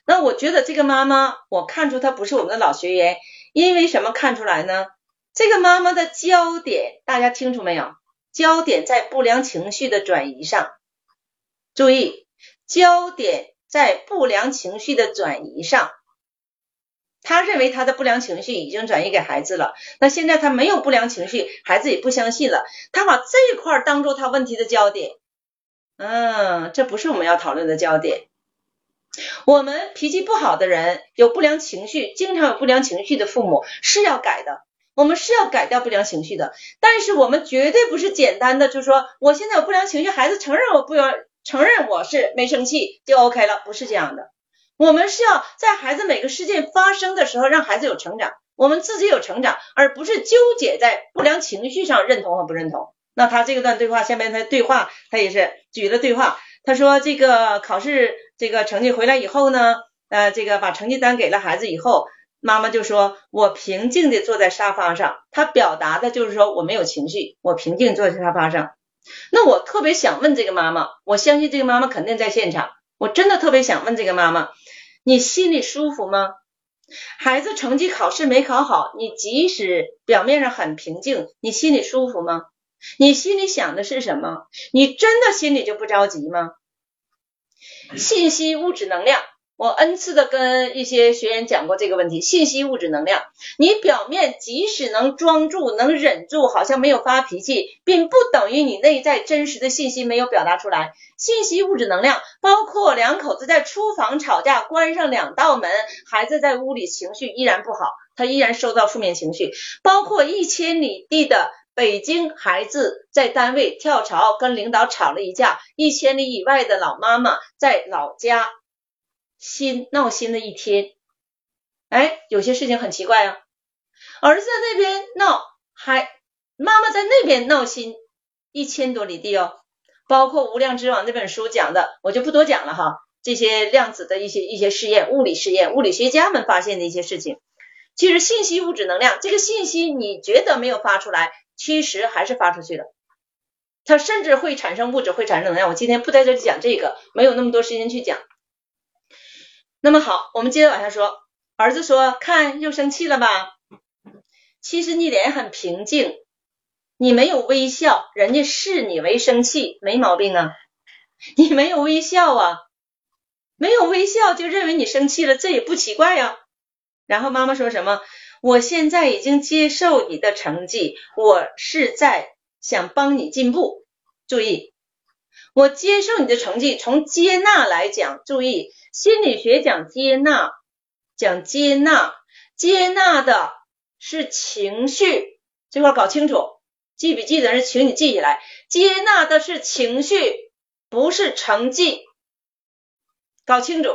那我觉得这个妈妈，我看出她不是我们的老学员，因为什么看出来呢？这个妈妈的焦点，大家清楚没有？焦点在不良情绪的转移上。注意，焦点在不良情绪的转移上。他认为他的不良情绪已经转移给孩子了，那现在他没有不良情绪，孩子也不相信了，他把这块当做他问题的焦点。嗯，这不是我们要讨论的焦点。我们脾气不好的人，有不良情绪，经常有不良情绪的父母是要改的，我们是要改掉不良情绪的。但是我们绝对不是简单的就说我现在有不良情绪，孩子承认我不良，承认我是没生气就 OK 了，不是这样的。我们是要在孩子每个事件发生的时候，让孩子有成长，我们自己有成长，而不是纠结在不良情绪上认同和不认同。那他这个段对话下面他对话，他也是举了对话。他说这个考试这个成绩回来以后呢，呃，这个把成绩单给了孩子以后，妈妈就说我平静的坐在沙发上，他表达的就是说我没有情绪，我平静坐在沙发上。那我特别想问这个妈妈，我相信这个妈妈肯定在现场，我真的特别想问这个妈妈。你心里舒服吗？孩子成绩考试没考好，你即使表面上很平静，你心里舒服吗？你心里想的是什么？你真的心里就不着急吗？信息、物质、能量我 n 次的跟一些学员讲过这个问题，信息、物质、能量。你表面即使能装住、能忍住，好像没有发脾气，并不等于你内在真实的信息没有表达出来。信息、物质、能量，包括两口子在厨房吵架，关上两道门，孩子在屋里情绪依然不好，他依然收到负面情绪。包括一千里地的北京孩子在单位跳槽，跟领导吵了一架；一千里以外的老妈妈在老家。心闹心的一天，哎，有些事情很奇怪啊。儿子在那边闹，还妈妈在那边闹心，一千多里地哦。包括《无量之王》这本书讲的，我就不多讲了哈。这些量子的一些一些试验，物理试验，物理学家们发现的一些事情，其实信息、物质、能量，这个信息你觉得没有发出来，其实还是发出去了。它甚至会产生物质，会产生能量。我今天不在这里讲这个，没有那么多时间去讲。那么好，我们接着往下说。儿子说：“看，又生气了吧？其实你脸很平静，你没有微笑，人家视你为生气，没毛病啊。你没有微笑啊，没有微笑就认为你生气了，这也不奇怪呀。”然后妈妈说什么？我现在已经接受你的成绩，我是在想帮你进步。注意，我接受你的成绩，从接纳来讲，注意。心理学讲接纳，讲接纳，接纳的是情绪，这块搞清楚，记笔记的人请你记起来，接纳的是情绪，不是成绩，搞清楚，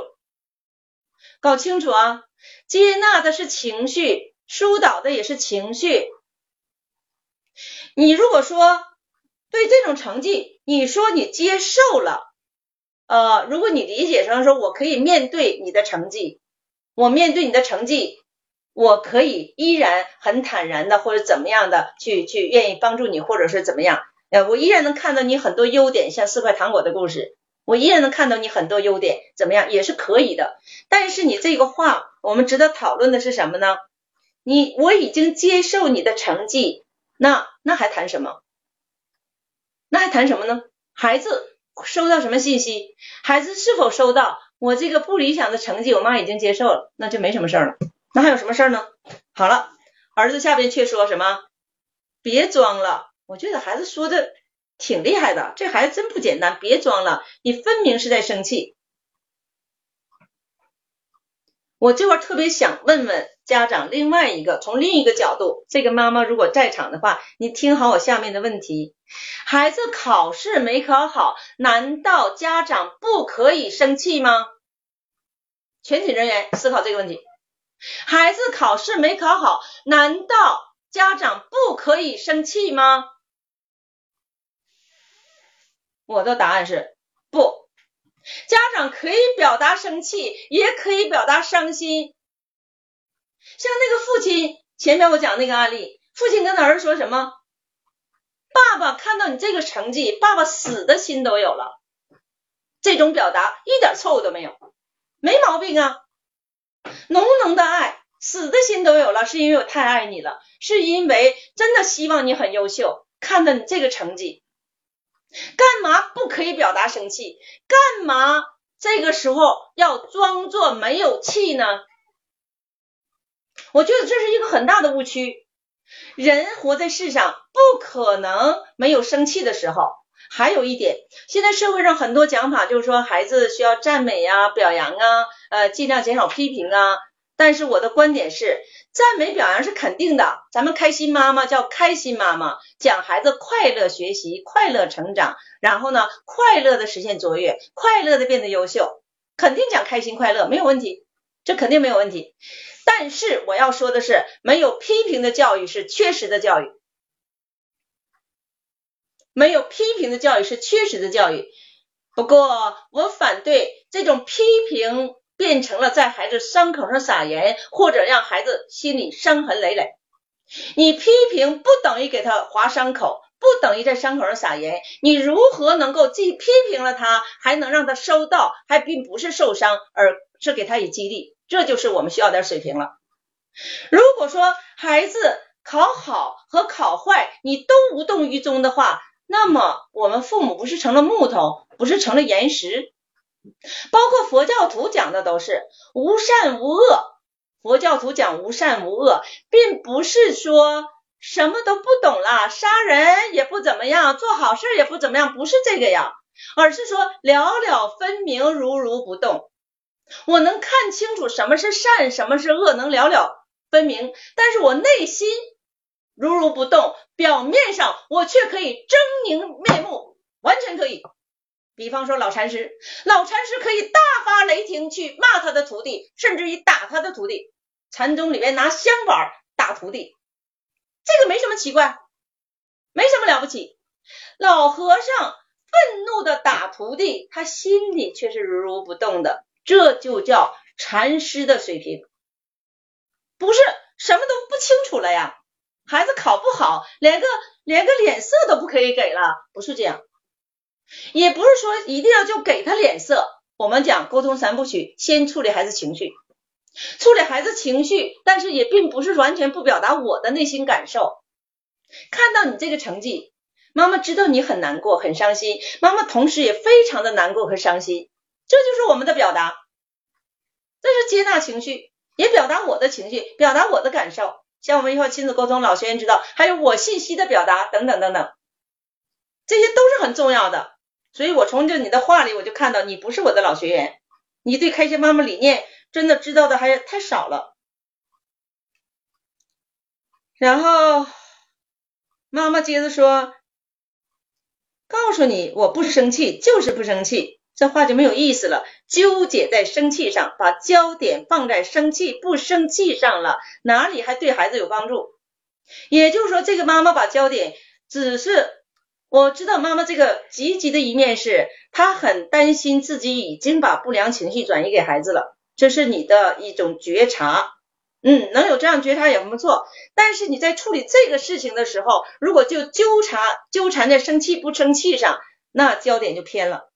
搞清楚啊，接纳的是情绪，疏导的也是情绪。你如果说对这种成绩，你说你接受了。呃，如果你理解成说，我可以面对你的成绩，我面对你的成绩，我可以依然很坦然的或者怎么样的去去愿意帮助你，或者是怎么样，呃，我依然能看到你很多优点，像四块糖果的故事，我依然能看到你很多优点，怎么样也是可以的。但是你这个话，我们值得讨论的是什么呢？你我已经接受你的成绩，那那还谈什么？那还谈什么呢？孩子。收到什么信息？孩子是否收到我这个不理想的成绩？我妈已经接受了，那就没什么事儿了。那还有什么事呢？好了，儿子下边却说什么？别装了。我觉得孩子说的挺厉害的，这孩子真不简单。别装了，你分明是在生气。我这块特别想问问家长，另外一个从另一个角度，这个妈妈如果在场的话，你听好我下面的问题：孩子考试没考好，难道家长不可以生气吗？全体人员思考这个问题：孩子考试没考好，难道家长不可以生气吗？我的答案是不。家长可以表达生气，也可以表达伤心。像那个父亲，前面我讲那个案例，父亲跟儿子说什么？爸爸看到你这个成绩，爸爸死的心都有了。这种表达一点错误都没有，没毛病啊。浓浓的爱，死的心都有了，是因为我太爱你了，是因为真的希望你很优秀，看到你这个成绩。干嘛不可以表达生气？干嘛这个时候要装作没有气呢？我觉得这是一个很大的误区。人活在世上，不可能没有生气的时候。还有一点，现在社会上很多讲法就是说，孩子需要赞美啊、表扬啊，呃，尽量减少批评啊。但是我的观点是。赞美表扬是肯定的，咱们开心妈妈叫开心妈妈，讲孩子快乐学习、快乐成长，然后呢，快乐的实现卓越，快乐的变得优秀，肯定讲开心快乐没有问题，这肯定没有问题。但是我要说的是，没有批评的教育是缺失的教育，没有批评的教育是缺失的教育。不过我反对这种批评。变成了在孩子伤口上撒盐，或者让孩子心里伤痕累累。你批评不等于给他划伤口，不等于在伤口上撒盐。你如何能够既批评了他，还能让他收到，还并不是受伤，而是给他以激励？这就是我们需要点水平了。如果说孩子考好和考坏你都无动于衷的话，那么我们父母不是成了木头，不是成了岩石？包括佛教徒讲的都是无善无恶。佛教徒讲无善无恶，并不是说什么都不懂了，杀人也不怎么样，做好事也不怎么样，不是这个呀，而是说了了分明，如如不动。我能看清楚什么是善，什么是恶，能了了分明，但是我内心如如不动，表面上我却可以狰狞面目，完全可以。比方说老禅师，老禅师可以大发雷霆去骂他的徒弟，甚至于打他的徒弟。禅宗里面拿香板打徒弟，这个没什么奇怪，没什么了不起。老和尚愤怒的打徒弟，他心里却是如如不动的，这就叫禅师的水平，不是什么都不清楚了呀。孩子考不好，连个连个脸色都不可以给了，不是这样，也不是说一定要就给他脸色。我们讲沟通三部曲，先处理孩子情绪。处理孩子情绪，但是也并不是完全不表达我的内心感受。看到你这个成绩，妈妈知道你很难过、很伤心，妈妈同时也非常的难过和伤心，这就是我们的表达。这是接纳情绪，也表达我的情绪，表达我的感受。像我们以后亲子沟通，老学员知道，还有我信息的表达等等等等，这些都是很重要的。所以我从就你的话里，我就看到你不是我的老学员，你对开心妈妈理念。真的知道的还太少了。然后妈妈接着说：“告诉你，我不生气，就是不生气。”这话就没有意思了，纠结在生气上，把焦点放在生气不生气上了，哪里还对孩子有帮助？也就是说，这个妈妈把焦点只是，我知道妈妈这个积极的一面是，她很担心自己已经把不良情绪转移给孩子了。这是你的一种觉察，嗯，能有这样觉察也不错。但是你在处理这个事情的时候，如果就纠缠纠缠在生气不生气上，那焦点就偏了。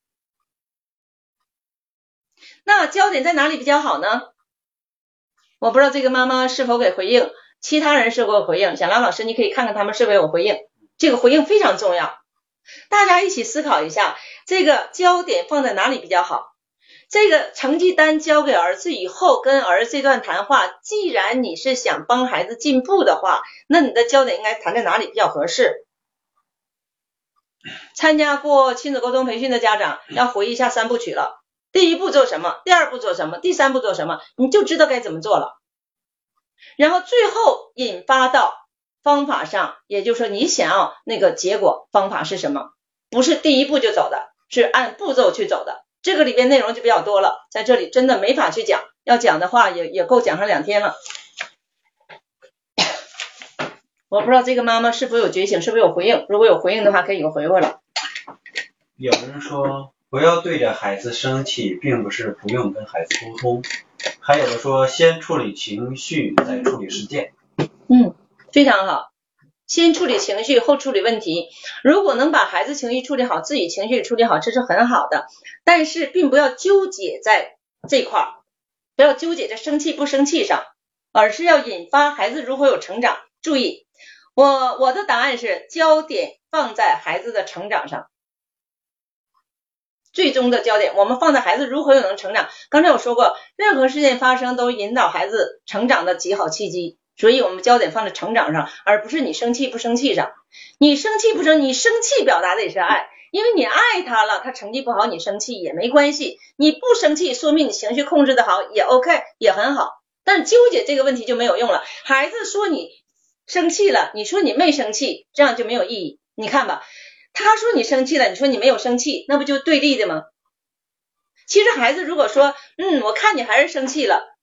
那焦点在哪里比较好呢？我不知道这个妈妈是否给回应，其他人是否回应？小兰老师，你可以看看他们是否有回应，这个回应非常重要，大家一起思考一下，这个焦点放在哪里比较好？这个成绩单交给儿子以后，跟儿子这段谈话，既然你是想帮孩子进步的话，那你的焦点应该谈在哪里比较合适？参加过亲子沟通培训的家长要回忆一下三部曲了。第一步做什么？第二步做什么？第三步做什么？你就知道该怎么做了。然后最后引发到方法上，也就是说你想要那个结果方法是什么？不是第一步就走的，是按步骤去走的。这个里边内容就比较多了，在这里真的没法去讲，要讲的话也也够讲上两天了。我不知道这个妈妈是否有觉醒，是否有回应？如果有回应的话，可以有回回了。有人说不要对着孩子生气，并不是不用跟孩子沟通，还有的说先处理情绪，再处理事件。嗯，非常好。先处理情绪，后处理问题。如果能把孩子情绪处理好，自己情绪处理好，这是很好的。但是，并不要纠结在这块儿，不要纠结在生气不生气上，而是要引发孩子如何有成长。注意，我我的答案是焦点放在孩子的成长上，最终的焦点我们放在孩子如何有能成长。刚才我说过，任何事件发生都引导孩子成长的极好契机。所以，我们焦点放在成长上，而不是你生气不生气上。你生气不生，你生气表达的也是爱，因为你爱他了，他成绩不好，你生气也没关系。你不生气，说明你情绪控制的好，也 OK，也很好。但纠结这个问题就没有用了。孩子说你生气了，你说你没生气，这样就没有意义。你看吧，他说你生气了，你说你没有生气，那不就对立的吗？其实孩子如果说，嗯，我看你还是生气了。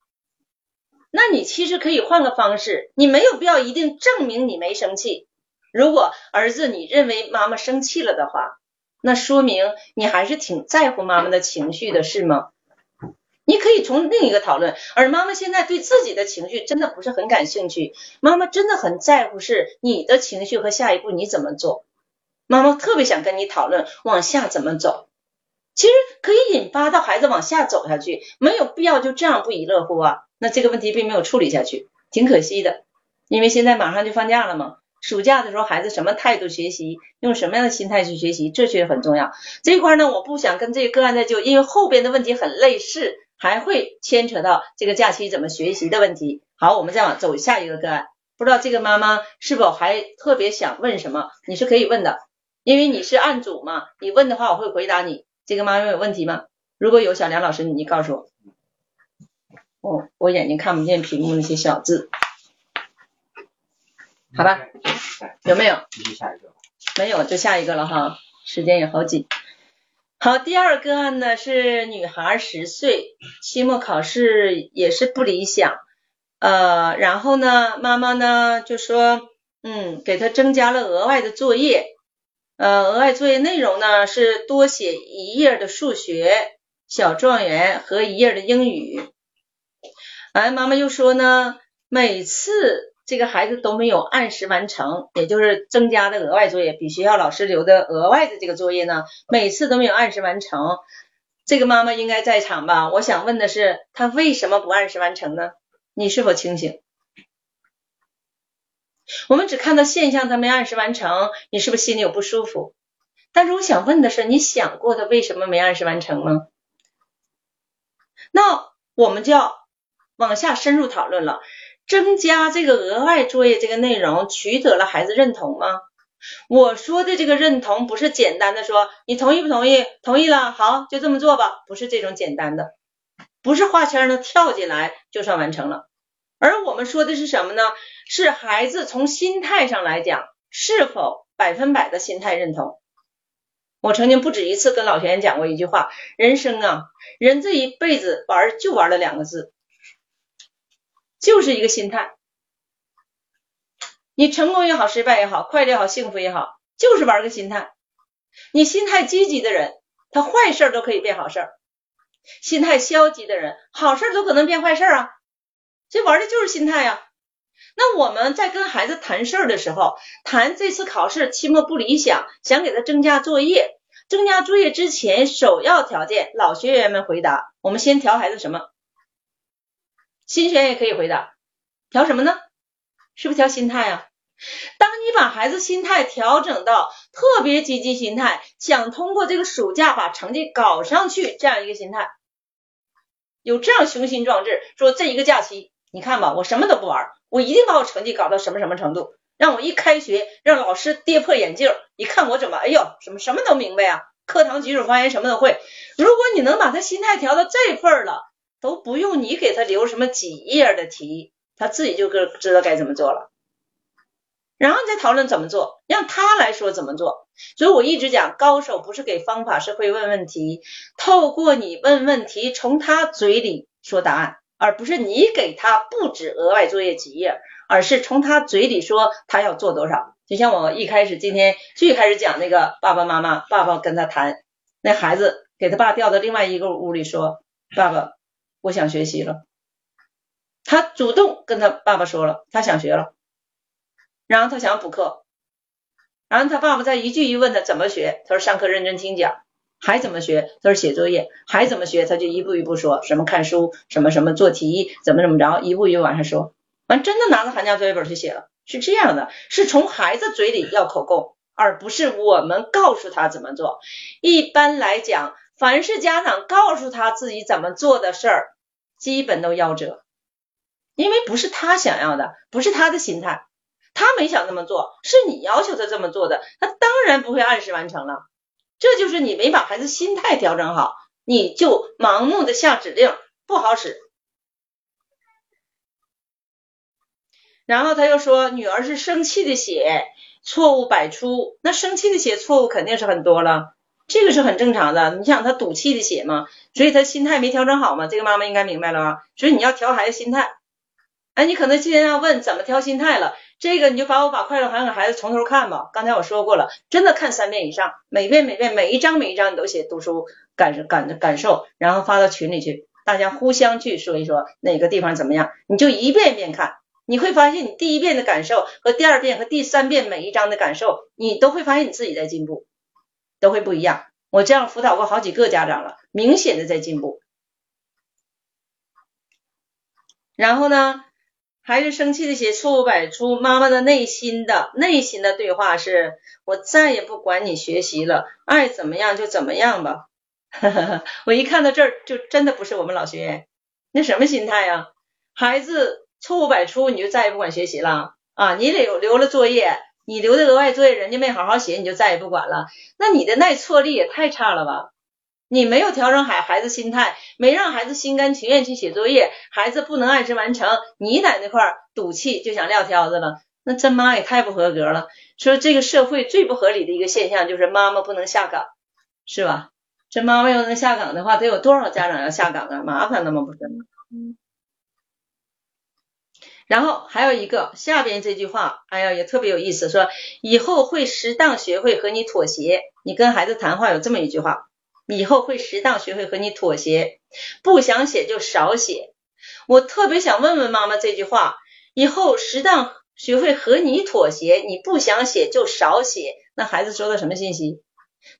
那你其实可以换个方式，你没有必要一定证明你没生气。如果儿子你认为妈妈生气了的话，那说明你还是挺在乎妈妈的情绪的，是吗？你可以从另一个讨论，而妈妈现在对自己的情绪真的不是很感兴趣，妈妈真的很在乎是你的情绪和下一步你怎么做。妈妈特别想跟你讨论往下怎么走，其实可以引发到孩子往下走下去，没有必要就这样不亦乐乎啊。那这个问题并没有处理下去，挺可惜的，因为现在马上就放假了嘛，暑假的时候孩子什么态度学习，用什么样的心态去学习，这确实很重要。这一块呢，我不想跟这个个案再就，因为后边的问题很类似，还会牵扯到这个假期怎么学习的问题。好，我们再往走下一个个案，不知道这个妈妈是否还特别想问什么？你是可以问的，因为你是案主嘛，你问的话我会回答你。这个妈妈有问题吗？如果有，小梁老师你告诉我。哦，我眼睛看不见屏幕那些小字。好吧，有没有？没有，就下一个了哈，时间也好紧。好，第二个案呢是女孩十岁，期末考试也是不理想，呃，然后呢，妈妈呢就说，嗯，给她增加了额外的作业，呃，额外作业内容呢是多写一页的数学小状元和一页的英语。哎，妈妈又说呢，每次。这个孩子都没有按时完成，也就是增加的额外作业，比学校老师留的额外的这个作业呢，每次都没有按时完成。这个妈妈应该在场吧？我想问的是，他为什么不按时完成呢？你是否清醒？我们只看到现象，他没按时完成，你是不是心里有不舒服？但是我想问的是，你想过他为什么没按时完成吗？那我们就要往下深入讨论了。增加这个额外作业这个内容，取得了孩子认同吗？我说的这个认同不是简单的说你同意不同意，同意了，好，就这么做吧，不是这种简单的，不是画圈的跳进来就算完成了。而我们说的是什么呢？是孩子从心态上来讲，是否百分百的心态认同？我曾经不止一次跟老学员讲过一句话：人生啊，人这一辈子玩就玩了两个字。就是一个心态，你成功也好，失败也好，快乐也好，幸福也好，就是玩个心态。你心态积极的人，他坏事都可以变好事；心态消极的人，好事都可能变坏事啊。这玩的就是心态呀。那我们在跟孩子谈事儿的时候，谈这次考试期末不理想，想给他增加作业。增加作业之前，首要条件，老学员们回答：我们先调孩子什么？新学员也可以回答，调什么呢？是不是调心态啊？当你把孩子心态调整到特别积极心态，想通过这个暑假把成绩搞上去这样一个心态，有这样雄心壮志，说这一个假期，你看吧，我什么都不玩，我一定把我成绩搞到什么什么程度，让我一开学让老师跌破眼镜，一看我怎么，哎呦，什么什么都明白啊，课堂举手发言什么都会。如果你能把他心态调到这份儿了。都不用你给他留什么几页的题，他自己就个知道该怎么做了。然后你再讨论怎么做，让他来说怎么做。所以我一直讲，高手不是给方法，是会问问题。透过你问问题，从他嘴里说答案，而不是你给他布置额外作业几页，而是从他嘴里说他要做多少。就像我一开始今天最开始讲那个爸爸妈妈，爸爸跟他谈，那孩子给他爸调到另外一个屋里说，爸爸。我想学习了，他主动跟他爸爸说了，他想学了，然后他想补课，然后他爸爸再一句一问他怎么学，他说上课认真听讲，还怎么学？他说写作业，还怎么学？他就一步一步说，什么看书，什么什么做题，怎么怎么着，一步一步往下说，完真的拿着寒假作业本去写了，是这样的，是从孩子嘴里要口供，而不是我们告诉他怎么做。一般来讲，凡是家长告诉他自己怎么做的事儿。基本都夭折，因为不是他想要的，不是他的心态，他没想这么做，是你要求他这么做的，他当然不会按时完成了。这就是你没把孩子心态调整好，你就盲目的下指令，不好使。然后他又说，女儿是生气的写，错误百出，那生气的写错误肯定是很多了。这个是很正常的，你想他赌气的写嘛，所以他心态没调整好嘛，这个妈妈应该明白了吧。所以你要调孩子心态，哎，你可能今天要问怎么调心态了，这个你就把我把快乐还给孩子从头看吧。刚才我说过了，真的看三遍以上，每遍每遍每一章每一章你都写读书感感感受，然后发到群里去，大家互相去说一说哪个地方怎么样，你就一遍一遍看，你会发现你第一遍的感受和第二遍和第三遍每一章的感受，你都会发现你自己在进步。都会不一样。我这样辅导过好几个家长了，明显的在进步。然后呢，孩子生气的写错误百出，妈妈的内心的内心的对话是：我再也不管你学习了，爱怎么样就怎么样吧。我一看到这儿，就真的不是我们老学员，那什么心态呀？孩子错误百出，你就再也不管学习了啊？你留留了作业，你留的额外作业，人家没好好写，你就再也不管了？那你的耐挫力也太差了吧？你没有调整好孩子心态，没让孩子心甘情愿去写作业，孩子不能按时完成，你在那块赌气就想撂挑子了，那真妈也太不合格了。说这个社会最不合理的一个现象就是妈妈不能下岗，是吧？这妈妈要能下岗的话，得有多少家长要下岗啊？麻烦了吗？不是吗？嗯。然后还有一个下边这句话，哎呀也特别有意思，说以后会适当学会和你妥协。你跟孩子谈话有这么一句话。以后会适当学会和你妥协，不想写就少写。我特别想问问妈妈这句话：以后适当学会和你妥协，你不想写就少写。那孩子收到什么信息？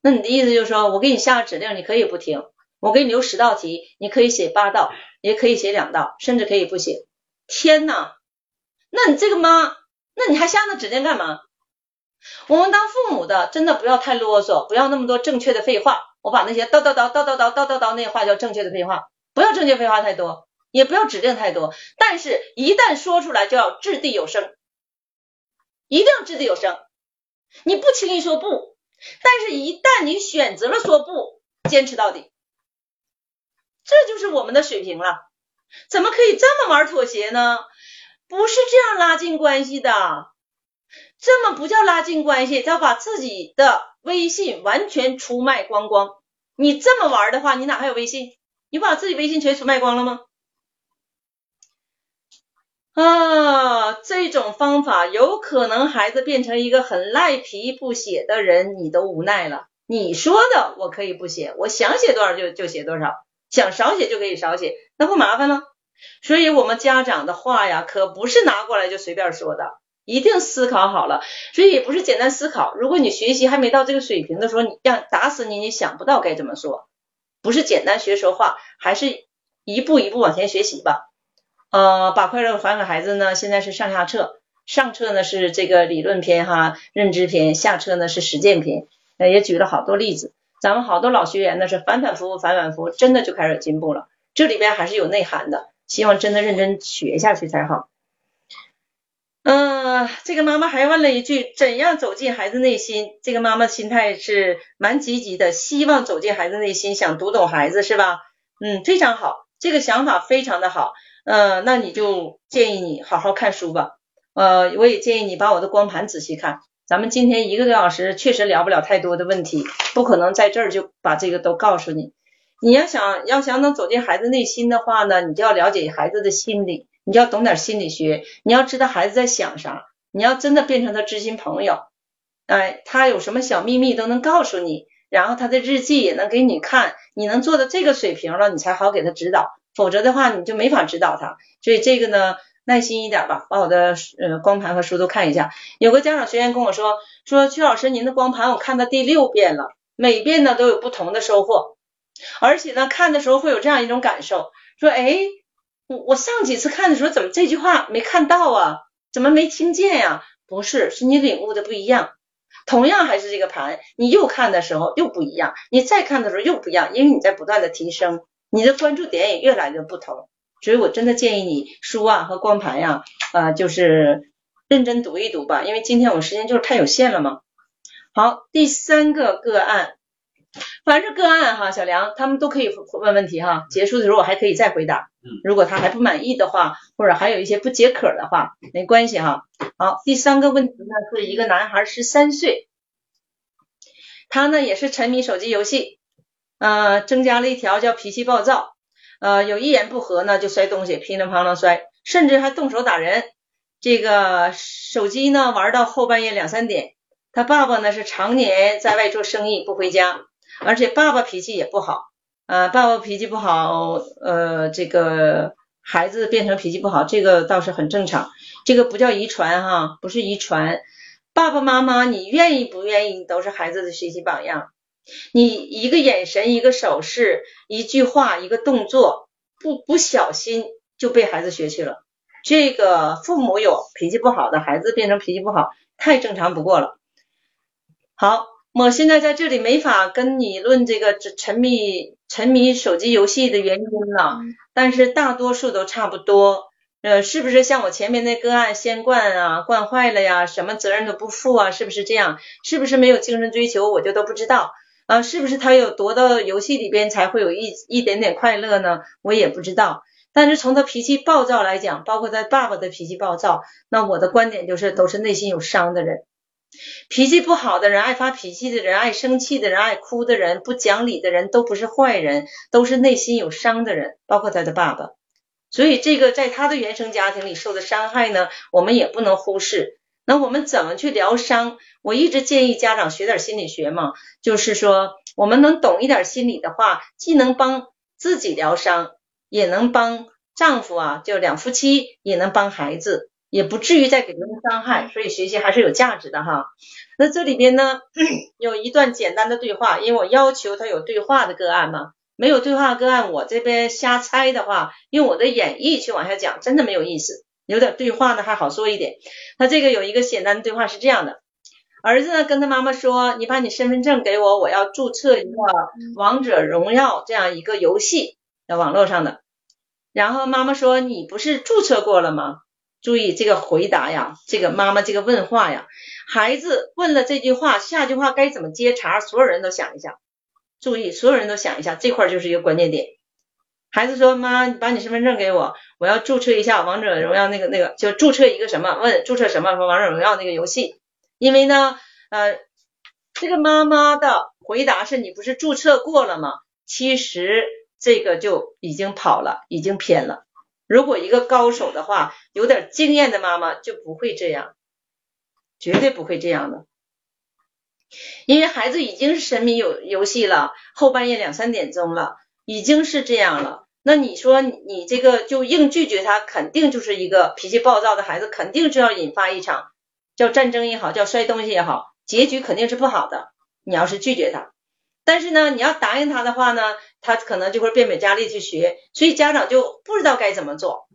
那你的意思就是说我给你下个指令，你可以不听。我给你留十道题，你可以写八道，也可以写两道，甚至可以不写。天呐，那你这个妈，那你还下那指令干嘛？我们当父母的真的不要太啰嗦，不要那么多正确的废话。我把那些叨叨叨叨叨叨叨叨叨那话叫正确的废话，不要正确废话太多，也不要指令太多，但是一旦说出来就要掷地有声，一定要掷地有声。你不轻易说不，但是一旦你选择了说不，坚持到底，这就是我们的水平了。怎么可以这么玩妥协呢？不是这样拉近关系的，这么不叫拉近关系，叫把自己的。微信完全出卖光光，你这么玩的话，你哪还有微信？你把自己微信全出卖光了吗？啊，这种方法有可能孩子变成一个很赖皮不写的人，你都无奈了。你说的我可以不写，我想写多少就就写多少，想少写就可以少写，那不麻烦吗？所以我们家长的话呀，可不是拿过来就随便说的。一定思考好了，所以也不是简单思考。如果你学习还没到这个水平的时候，你让打死你，你想不到该怎么说。不是简单学说话，还是一步一步往前学习吧。呃，把快乐还给孩子呢，现在是上下册，上册呢是这个理论篇哈，认知篇，下册呢是实践篇。呃，也举了好多例子，咱们好多老学员呢是反反复复，反反复复，真的就开始进步了。这里边还是有内涵的，希望真的认真学下去才好。嗯，这个妈妈还问了一句：怎样走进孩子内心？这个妈妈心态是蛮积极的，希望走进孩子内心，想读懂孩子，是吧？嗯，非常好，这个想法非常的好。嗯，那你就建议你好好看书吧。呃，我也建议你把我的光盘仔细看。咱们今天一个多小时确实聊不了太多的问题，不可能在这儿就把这个都告诉你。你要想要想能走进孩子内心的话呢，你就要了解孩子的心理。你要懂点心理学，你要知道孩子在想啥，你要真的变成他知心朋友，哎，他有什么小秘密都能告诉你，然后他的日记也能给你看，你能做到这个水平了，你才好给他指导，否则的话你就没法指导他。所以这个呢，耐心一点吧，把我的呃光盘和书都看一下。有个家长学员跟我说，说曲老师您的光盘我看到第六遍了，每遍呢都有不同的收获，而且呢看的时候会有这样一种感受，说哎。我我上几次看的时候，怎么这句话没看到啊？怎么没听见呀？不是，是你领悟的不一样。同样还是这个盘，你又看的时候又不一样，你再看的时候又不一样，因为你在不断的提升，你的关注点也越来越不同。所以我真的建议你书啊和光盘呀，啊就是认真读一读吧，因为今天我时间就是太有限了嘛。好，第三个个案。凡是个案哈，小梁他们都可以问问题哈，结束的时候我还可以再回答。如果他还不满意的话，或者还有一些不解渴的话，没关系哈。好，第三个问题呢是一个男孩十三岁，他呢也是沉迷手机游戏，呃，增加了一条叫脾气暴躁，呃，有一言不合呢就摔东西，噼里啪啦摔，甚至还动手打人。这个手机呢玩到后半夜两三点，他爸爸呢是常年在外做生意不回家。而且爸爸脾气也不好，呃，爸爸脾气不好，呃，这个孩子变成脾气不好，这个倒是很正常，这个不叫遗传哈，不是遗传。爸爸妈妈，你愿意不愿意都是孩子的学习榜样。你一个眼神、一个手势、一句话、一个动作，不不小心就被孩子学去了。这个父母有脾气不好的孩子变成脾气不好，太正常不过了。好，我现在在这里没法跟你论这个沉迷沉迷手机游戏的原因了，但是大多数都差不多。呃，是不是像我前面那个案，先惯啊，惯坏了呀，什么责任都不负啊，是不是这样？是不是没有精神追求，我就都不知道啊？是不是他有夺到游戏里边才会有一一点点快乐呢？我也不知道。但是从他脾气暴躁来讲，包括他爸爸的脾气暴躁，那我的观点就是都是内心有伤的人，脾气不好的人，爱发脾气的人，爱生气的人，爱哭的人，不讲理的人，都不是坏人，都是内心有伤的人，包括他的爸爸。所以这个在他的原生家庭里受的伤害呢，我们也不能忽视。那我们怎么去疗伤？我一直建议家长学点心理学嘛，就是说我们能懂一点心理的话，既能帮自己疗伤，也能帮丈夫啊，就两夫妻也能帮孩子，也不至于再给他们伤害。所以学习还是有价值的哈。那这里边呢有一段简单的对话，因为我要求他有对话的个案嘛。没有对话个案，我这边瞎猜的话，用我的演绎去往下讲，真的没有意思。有点对话呢还好说一点。他这个有一个简单的对话是这样的：儿子呢跟他妈妈说，你把你身份证给我，我要注册一个王者荣耀这样一个游戏，在网络上的。然后妈妈说，你不是注册过了吗？注意这个回答呀，这个妈妈这个问话呀，孩子问了这句话，下句话该怎么接茬？所有人都想一下。注意，所有人都想一下，这块就是一个关键点。孩子说：“妈，你把你身份证给我，我要注册一下王者荣耀那个那个，就注册一个什么？问注册什么？说王者荣耀那个游戏。因为呢，呃，这个妈妈的回答是你不是注册过了吗？其实这个就已经跑了，已经偏了。如果一个高手的话，有点经验的妈妈就不会这样，绝对不会这样的。”因为孩子已经是沉迷游游戏了，后半夜两三点钟了，已经是这样了。那你说你这个就硬拒绝他，肯定就是一个脾气暴躁的孩子，肯定是要引发一场叫战争也好，叫摔东西也好，结局肯定是不好的。你要是拒绝他，但是呢，你要答应他的话呢，他可能就会变本加厉去学，所以家长就不知道该怎么做。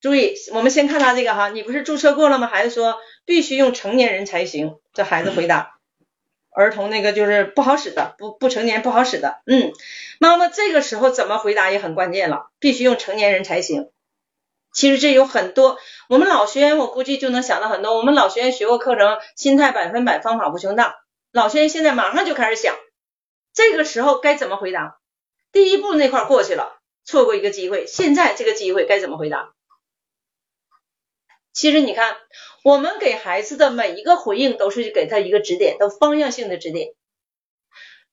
注意，我们先看他这个哈，你不是注册过了吗？孩子说必须用成年人才行。这孩子回答，儿童那个就是不好使的，不不成年不好使的。嗯，妈妈这个时候怎么回答也很关键了，必须用成年人才行。其实这有很多，我们老学员我估计就能想到很多。我们老学员学过课程，心态百分百，方法无穷大。老学员现在马上就开始想，这个时候该怎么回答？第一步那块过去了，错过一个机会，现在这个机会该怎么回答？其实你看，我们给孩子的每一个回应都是给他一个指点，都方向性的指点。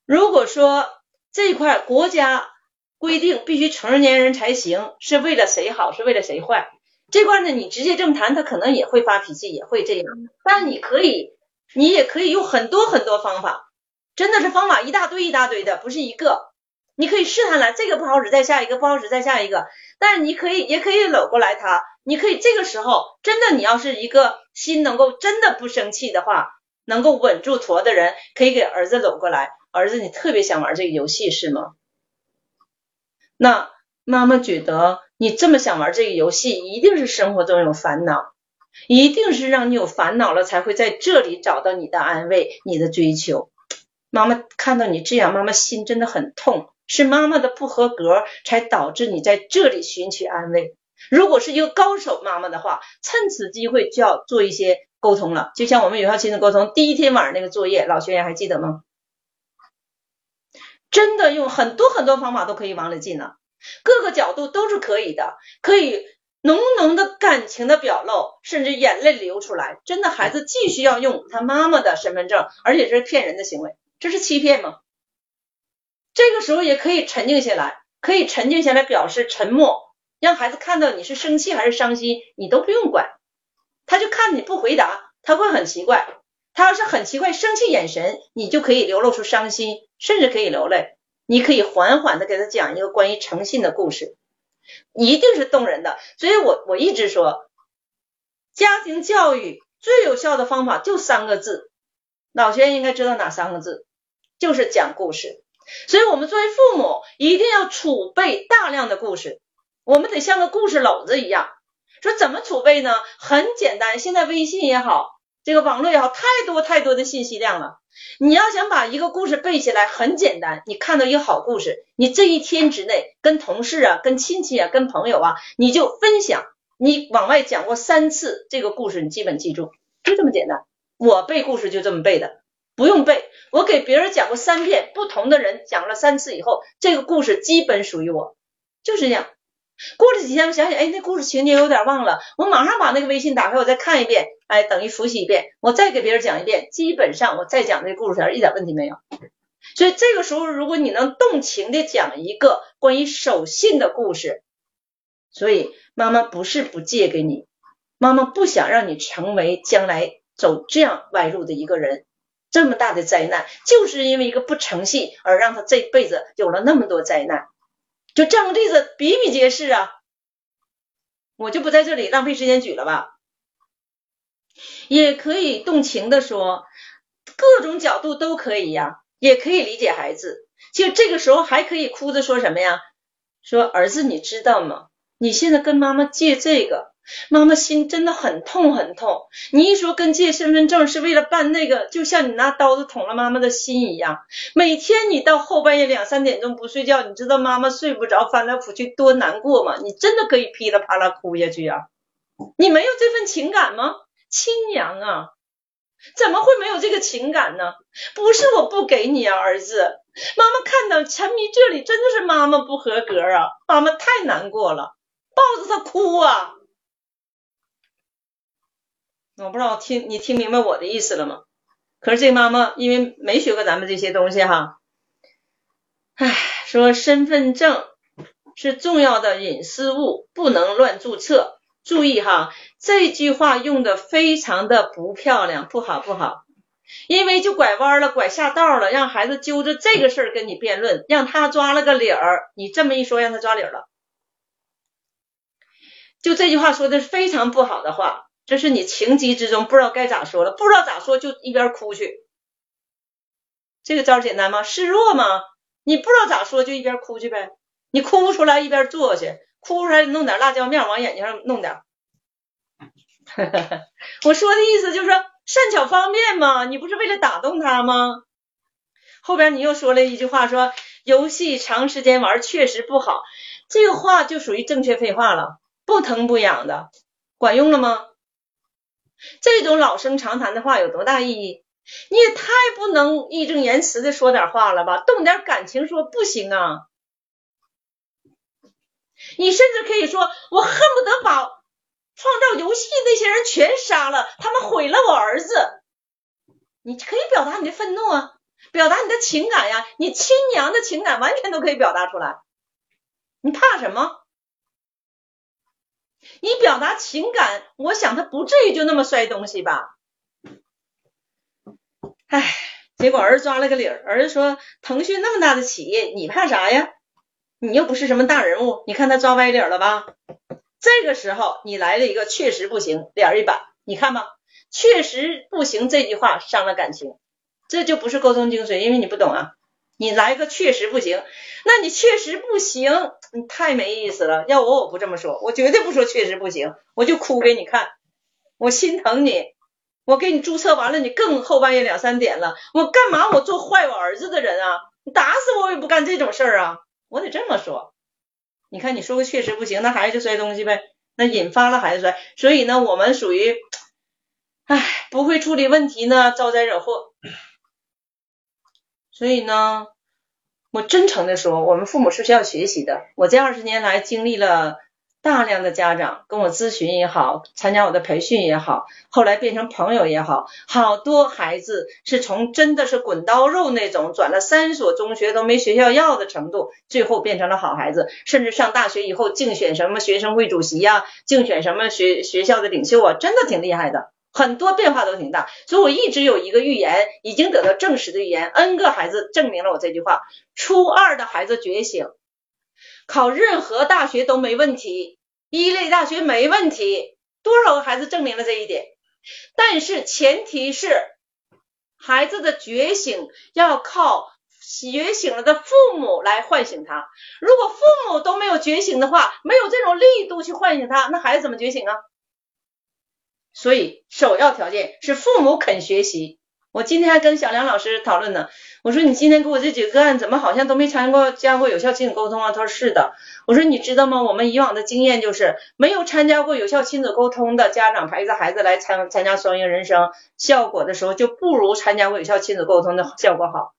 如果说这块国家规定必须成年人才行，是为了谁好，是为了谁坏？这块呢，你直接这么谈，他可能也会发脾气，也会这样。但你可以，你也可以用很多很多方法，真的是方法一大堆一大堆的，不是一个。你可以试探来，这个不好使，再下一个不好使，再下一个。但是你可以，也可以搂过来他。你可以这个时候，真的，你要是一个心能够真的不生气的话，能够稳住坨的人，可以给儿子搂过来。儿子，你特别想玩这个游戏是吗？那妈妈觉得你这么想玩这个游戏，一定是生活中有烦恼，一定是让你有烦恼了，才会在这里找到你的安慰，你的追求。妈妈看到你这样，妈妈心真的很痛。是妈妈的不合格，才导致你在这里寻求安慰。如果是一个高手妈妈的话，趁此机会就要做一些沟通了。就像我们有效亲子沟通第一天晚上那个作业，老学员还记得吗？真的用很多很多方法都可以往里进了，各个角度都是可以的，可以浓浓的感情的表露，甚至眼泪流出来。真的，孩子继续要用他妈妈的身份证，而且这是骗人的行为，这是欺骗吗？这个时候也可以沉静下来，可以沉静下来表示沉默，让孩子看到你是生气还是伤心，你都不用管，他就看你不回答，他会很奇怪。他要是很奇怪，生气眼神，你就可以流露出伤心，甚至可以流泪。你可以缓缓的给他讲一个关于诚信的故事，一定是动人的。所以我我一直说，家庭教育最有效的方法就三个字，老学员应该知道哪三个字，就是讲故事。所以，我们作为父母，一定要储备大量的故事。我们得像个故事篓子一样。说怎么储备呢？很简单，现在微信也好，这个网络也好，太多太多的信息量了。你要想把一个故事背起来，很简单。你看到一个好故事，你这一天之内跟同事啊、跟亲戚啊、跟朋友啊，你就分享。你往外讲过三次这个故事，你基本记住，就这么简单。我背故事就这么背的，不用背。我给别人讲过三遍，不同的人讲了三次以后，这个故事基本属于我，就是这样。过了几天，我想想，哎，那故事情节有点忘了，我马上把那个微信打开，我再看一遍，哎，等于复习一遍，我再给别人讲一遍，基本上我再讲这故事前一点问题没有。所以这个时候，如果你能动情的讲一个关于守信的故事，所以妈妈不是不借给你，妈妈不想让你成为将来走这样歪路的一个人，这么大的灾难，就是因为一个不诚信而让他这辈子有了那么多灾难。就这样的例子比比皆是啊，我就不在这里浪费时间举了吧。也可以动情的说，各种角度都可以呀，也可以理解孩子。就这个时候还可以哭着说什么呀？说儿子，你知道吗？你现在跟妈妈借这个。妈妈心真的很痛很痛，你一说跟借身份证是为了办那个，就像你拿刀子捅了妈妈的心一样。每天你到后半夜两三点钟不睡觉，你知道妈妈睡不着，翻来覆去多难过吗？你真的可以噼里啪啦哭下去啊！你没有这份情感吗？亲娘啊，怎么会没有这个情感呢？不是我不给你啊，儿子，妈妈看到沉迷这里，真的是妈妈不合格啊，妈妈太难过了，抱着他哭啊。我不知道听你听明白我的意思了吗？可是这妈妈因为没学过咱们这些东西哈，唉，说身份证是重要的隐私物，不能乱注册。注意哈，这句话用的非常的不漂亮，不好不好，因为就拐弯了，拐下道了，让孩子揪着这个事儿跟你辩论，让他抓了个理儿。你这么一说，让他抓理儿了，就这句话说的是非常不好的话。这是你情急之中不知道该咋说了，不知道咋说就一边哭去。这个招简单吗？示弱吗？你不知道咋说就一边哭去呗。你哭不出来一边坐去，哭出来弄点辣椒面往眼睛上弄点。我说的意思就是说善巧方便嘛，你不是为了打动他吗？后边你又说了一句话，说游戏长时间玩确实不好，这个话就属于正确废话了，不疼不痒的，管用了吗？这种老生常谈的话有多大意义？你也太不能义正言辞的说点话了吧？动点感情说不行啊！你甚至可以说，我恨不得把创造游戏那些人全杀了，他们毁了我儿子。你可以表达你的愤怒啊，表达你的情感呀，你亲娘的情感完全都可以表达出来。你怕什么？你表达情感，我想他不至于就那么摔东西吧？唉，结果儿子抓了个理儿，儿子说：“腾讯那么大的企业，你怕啥呀？你又不是什么大人物，你看他抓歪理儿了吧？”这个时候你来了一个确实不行，脸一板，你看吧，确实不行这句话伤了感情，这就不是沟通精髓，因为你不懂啊。你来个确实不行，那你确实不行，你太没意思了。要我我不这么说，我绝对不说确实不行，我就哭给你看，我心疼你，我给你注册完了，你更后半夜两三点了，我干嘛我做坏我儿子的人啊？你打死我我也不干这种事儿啊！我得这么说。你看你说个确实不行，那孩子就摔东西呗，那引发了孩子摔，所以呢，我们属于，唉，不会处理问题呢，招灾惹祸。所以呢，我真诚的说，我们父母是需要学习的。我这二十年来经历了大量的家长跟我咨询也好，参加我的培训也好，后来变成朋友也好，好多孩子是从真的是滚刀肉那种，转了三所中学都没学校要的程度，最后变成了好孩子，甚至上大学以后竞选什么学生会主席呀，竞选什么学学校的领袖啊，真的挺厉害的。很多变化都挺大，所以我一直有一个预言，已经得到证实的预言，N 个孩子证明了我这句话。初二的孩子觉醒，考任何大学都没问题，一类大学没问题，多少个孩子证明了这一点？但是前提是孩子的觉醒要靠觉醒了的父母来唤醒他。如果父母都没有觉醒的话，没有这种力度去唤醒他，那孩子怎么觉醒啊？所以首要条件是父母肯学习。我今天还跟小梁老师讨论呢，我说你今天给我这几个案，怎么好像都没参过加过有效亲子沟通啊？他说是的。我说你知道吗？我们以往的经验就是，没有参加过有效亲子沟通的家长陪着孩子来参参加双赢人生，效果的时候就不如参加过有效亲子沟通的效果好。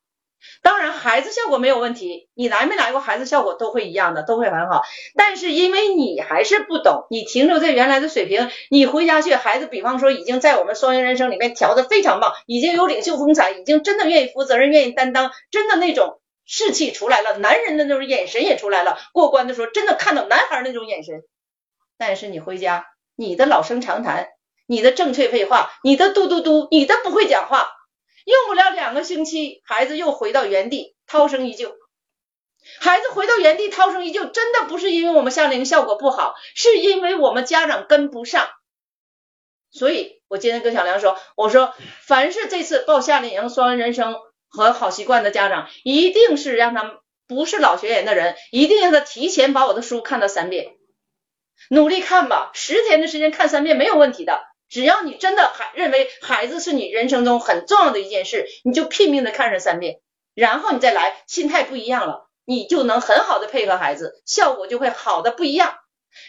当然，孩子效果没有问题，你来没来过，孩子效果都会一样的，都会很好。但是因为你还是不懂，你停留在原来的水平，你回家去，孩子比方说已经在我们双赢人生里面调的非常棒，已经有领袖风采，已经真的愿意负责任，愿意担当，真的那种士气出来了，男人的那种眼神也出来了，过关的时候真的看到男孩那种眼神。但是你回家，你的老生常谈，你的正确废话，你的嘟嘟嘟，你的不会讲话。用不了两个星期，孩子又回到原地，涛声依旧。孩子回到原地，涛声依旧，真的不是因为我们夏令营效果不好，是因为我们家长跟不上。所以我今天跟小梁说，我说凡是这次报夏令营、双人人生和好习惯的家长，一定是让他们不是老学员的人，一定让他提前把我的书看到三遍，努力看吧，十天的时间看三遍没有问题的。只要你真的还认为孩子是你人生中很重要的一件事，你就拼命的看上三遍，然后你再来，心态不一样了，你就能很好的配合孩子，效果就会好的不一样。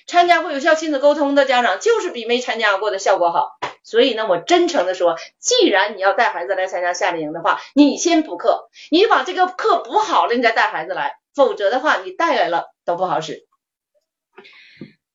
参加过有效亲子沟通的家长，就是比没参加过的效果好。所以呢，我真诚的说，既然你要带孩子来参加夏令营的话，你先补课，你把这个课补好了，你再带孩子来，否则的话，你带来了都不好使。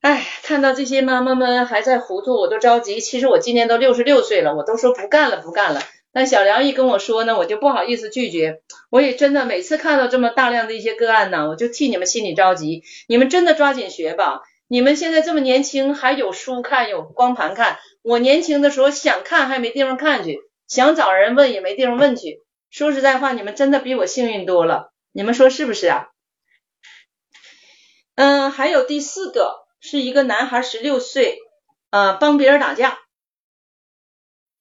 哎，看到这些妈妈们还在糊涂，我都着急。其实我今年都六十六岁了，我都说不干了，不干了。但小梁一跟我说呢，我就不好意思拒绝。我也真的每次看到这么大量的一些个案呢，我就替你们心里着急。你们真的抓紧学吧，你们现在这么年轻，还有书看，有光盘看。我年轻的时候想看还没地方看去，想找人问也没地方问去。说实在话，你们真的比我幸运多了。你们说是不是啊？嗯，还有第四个。是一个男孩，十六岁，呃，帮别人打架。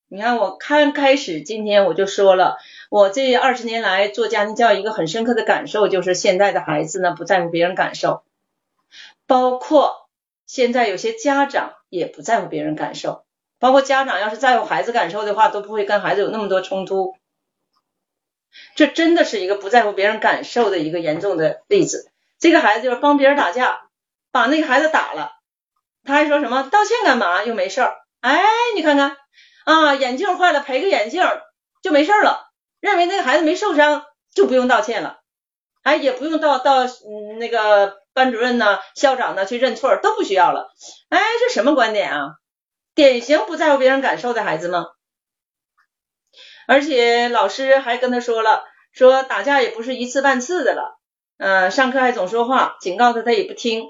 你看，我开开始今天我就说了，我这二十年来做家庭教育一个很深刻的感受，就是现在的孩子呢不在乎别人感受，包括现在有些家长也不在乎别人感受，包括家长要是在乎孩子感受的话，都不会跟孩子有那么多冲突。这真的是一个不在乎别人感受的一个严重的例子。这个孩子就是帮别人打架。把那个孩子打了，他还说什么道歉干嘛？又没事儿。哎，你看看啊，眼镜坏了赔个眼镜就没事了，认为那个孩子没受伤就不用道歉了，哎，也不用到到嗯那个班主任呢、校长呢去认错都不需要了。哎，这什么观点啊？典型不在乎别人感受的孩子吗？而且老师还跟他说了，说打架也不是一次半次的了，嗯，上课还总说话，警告他他也不听。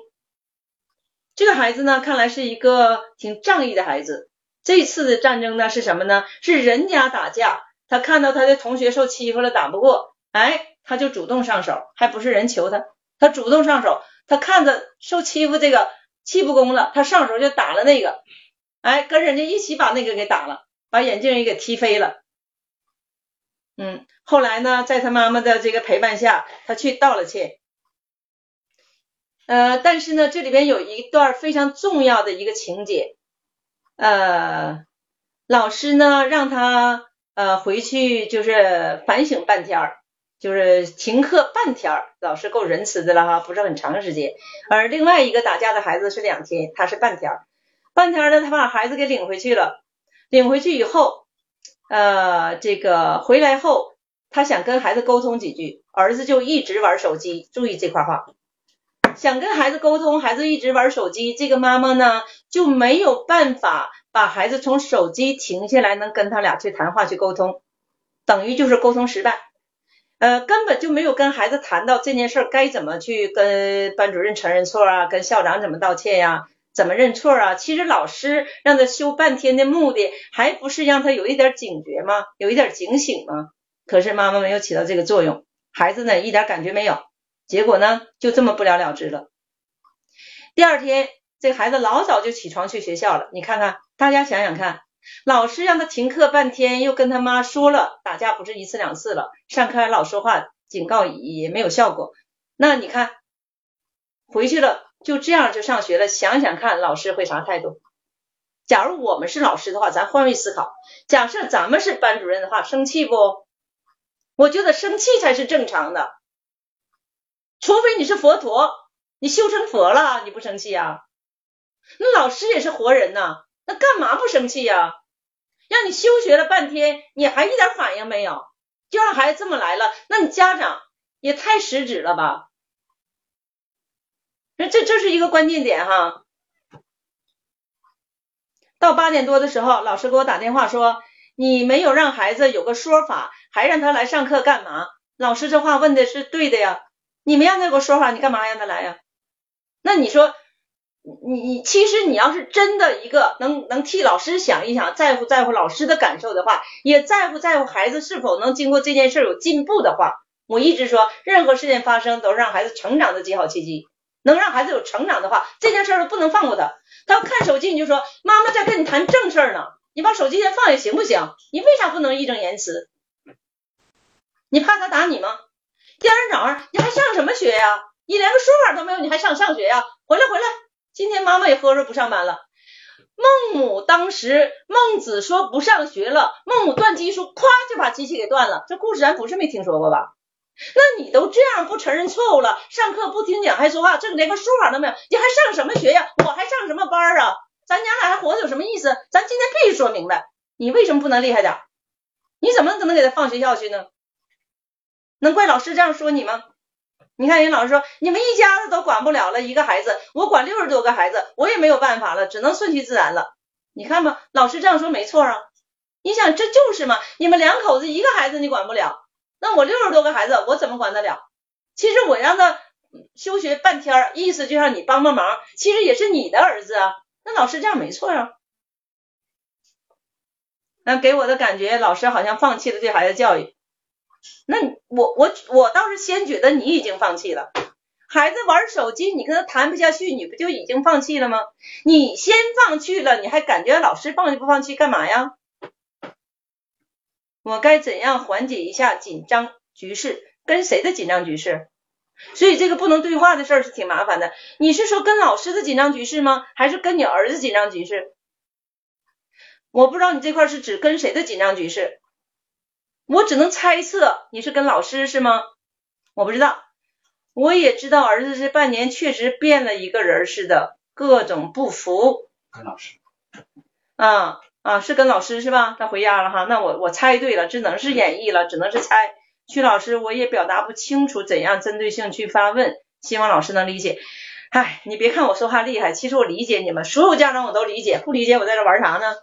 这个孩子呢，看来是一个挺仗义的孩子。这次的战争呢是什么呢？是人家打架，他看到他的同学受欺负了，打不过，哎，他就主动上手，还不是人求他，他主动上手。他看着受欺负这个气不公了，他上手就打了那个，哎，跟人家一起把那个给打了，把眼镜也给踢飞了。嗯，后来呢，在他妈妈的这个陪伴下，他去道了歉。呃，但是呢，这里边有一段非常重要的一个情节，呃，老师呢让他呃回去就是反省半天儿，就是停课半天儿，老师够仁慈的了哈，不是很长时间。而另外一个打架的孩子是两天，他是半天儿，半天儿呢，他把孩子给领回去了，领回去以后，呃，这个回来后，他想跟孩子沟通几句，儿子就一直玩手机，注意这块话。想跟孩子沟通，孩子一直玩手机，这个妈妈呢就没有办法把孩子从手机停下来，能跟他俩去谈话去沟通，等于就是沟通失败，呃，根本就没有跟孩子谈到这件事该怎么去跟班主任承认错啊，跟校长怎么道歉呀，怎么认错啊？其实老师让他修半天的目的，还不是让他有一点警觉吗？有一点警醒吗？可是妈妈没有起到这个作用，孩子呢一点感觉没有。结果呢，就这么不了了之了。第二天，这孩子老早就起床去学校了。你看看，大家想想看，老师让他停课半天，又跟他妈说了，打架不是一次两次了，上课还老说话，警告也没有效果。那你看回去了就这样就上学了，想想看老师会啥态度？假如我们是老师的话，咱换位思考，假设咱们是班主任的话，生气不？我觉得生气才是正常的，除非你是佛陀，你修成佛了，你不生气呀？那老师也是活人呐，那干嘛不生气呀？让你休学了半天，你还一点反应没有，就让孩子这么来了，那你家长也太失职了吧？那这这是一个关键点哈。到八点多的时候，老师给我打电话说，你没有让孩子有个说法。还让他来上课干嘛？老师这话问的是对的呀。你没让他给我说法，你干嘛让他来呀？那你说，你你其实你要是真的一个能能替老师想一想，在乎在乎老师的感受的话，也在乎在乎孩子是否能经过这件事有进步的话，我一直说，任何事件发生都是让孩子成长的极好契机。能让孩子有成长的话，这件事都不能放过他。他要看手机，你就说妈妈在跟你谈正事呢，你把手机先放下行不行？你为啥不能义正言辞？你怕他打你吗？第二天早上你还上什么学呀？你连个说法都没有，你还上上学呀？回来回来，今天妈妈也喝着不上班了。孟母当时孟子说不上学了，孟母断机书，咵就把机器给断了。这故事咱不是没听说过吧？那你都这样不承认错误了，上课不听讲还说话，这连个说法都没有，你还上什么学呀？我还上什么班啊？咱娘俩还活着有什么意思？咱今天必须说明白，你为什么不能厉害点？你怎么可能给他放学校去呢？能怪老师这样说你吗？你看人老师说你们一家子都管不了了，一个孩子我管六十多个孩子，我也没有办法了，只能顺其自然了。你看吧，老师这样说没错啊。你想这就是嘛，你们两口子一个孩子你管不了，那我六十多个孩子我怎么管得了？其实我让他休学半天，意思就让你帮帮忙，其实也是你的儿子啊。那老师这样没错啊。那给我的感觉，老师好像放弃了对孩子教育。那我我我倒是先觉得你已经放弃了，孩子玩手机，你跟他谈不下去，你不就已经放弃了吗？你先放弃了，你还感觉老师放弃不放弃干嘛呀？我该怎样缓解一下紧张局势？跟谁的紧张局势？所以这个不能对话的事儿是挺麻烦的。你是说跟老师的紧张局势吗？还是跟你儿子紧张局势？我不知道你这块是指跟谁的紧张局势。我只能猜测你是跟老师是吗？我不知道，我也知道儿子这半年确实变了一个人似的，各种不服。跟老师。啊啊，是跟老师是吧？他回家了哈，那我我猜对了，只能是演绎了，只能是猜。曲老师，我也表达不清楚怎样针对性去发问，希望老师能理解。唉，你别看我说话厉害，其实我理解你们，所有家长我都理解，不理解我在这玩啥呢？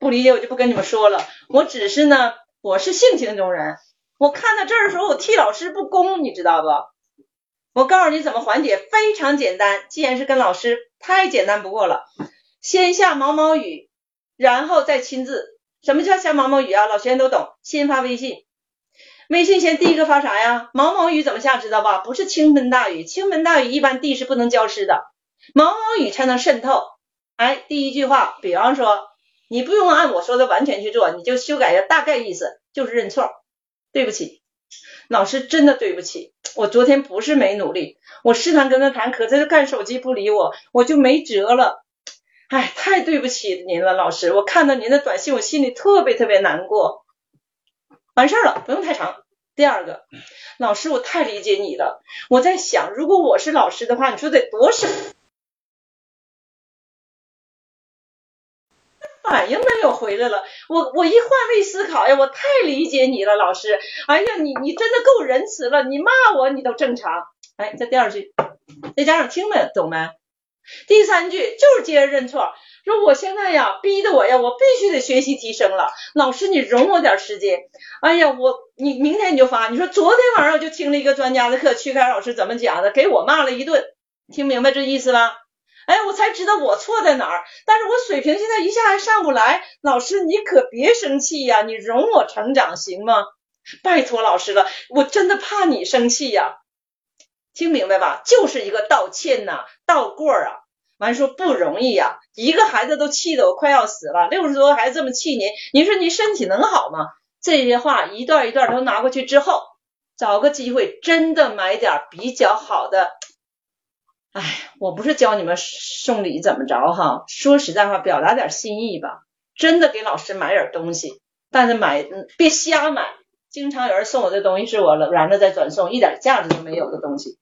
不理解我就不跟你们说了，我只是呢。我是性情中人，我看到这儿的时候，我替老师不公，你知道不？我告诉你怎么缓解，非常简单。既然是跟老师，太简单不过了。先下毛毛雨，然后再亲自。什么叫下毛毛雨啊？老学员都懂。先发微信，微信先第一个发啥呀？毛毛雨怎么下？知道吧？不是倾盆大雨，倾盆大雨一般地是不能浇湿的，毛毛雨才能渗透。哎，第一句话，比方说。你不用按我说的完全去做，你就修改一下大概意思，就是认错。对不起，老师真的对不起，我昨天不是没努力，我试探跟他谈，可他就看手机不理我，我就没辙了。哎，太对不起您了，老师，我看到您的短信，我心里特别特别难过。完事儿了，不用太长。第二个，老师，我太理解你了。我在想，如果我是老师的话，你说得多省。反应没有回来了，我我一换位思考呀，我太理解你了，老师。哎呀，你你真的够仁慈了，你骂我你都正常。哎，这第二句，那家长听没懂没？第三句就是接着认错，说我现在呀，逼得我呀，我必须得学习提升了。老师，你容我点时间。哎呀，我你明天你就发。你说昨天晚上我就听了一个专家的课，曲凯老师怎么讲的，给我骂了一顿，听明白这意思吧？哎，我才知道我错在哪儿，但是我水平现在一下还上不来。老师，你可别生气呀，你容我成长行吗？拜托老师了，我真的怕你生气呀。听明白吧？就是一个道歉呐，道过啊。完说不容易呀，一个孩子都气得我快要死了，六十多个孩子这么气您，您说您身体能好吗？这些话一段一段都拿过去之后，找个机会真的买点比较好的。哎，我不是教你们送礼怎么着哈，说实在话，表达点心意吧。真的给老师买点东西，但是买别瞎买。经常有人送我的东西是我然后再转送，一点价值都没有的东西。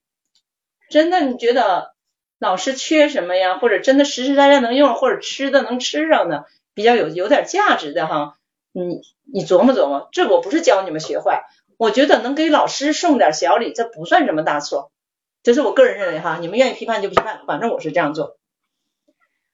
真的，你觉得老师缺什么呀？或者真的实实在在能用，或者吃的能吃上的，比较有有点价值的哈。你你琢磨琢磨，这我不是教你们学坏，我觉得能给老师送点小礼，这不算什么大错。这是我个人认为哈，你们愿意批判就批判，反正我是这样做。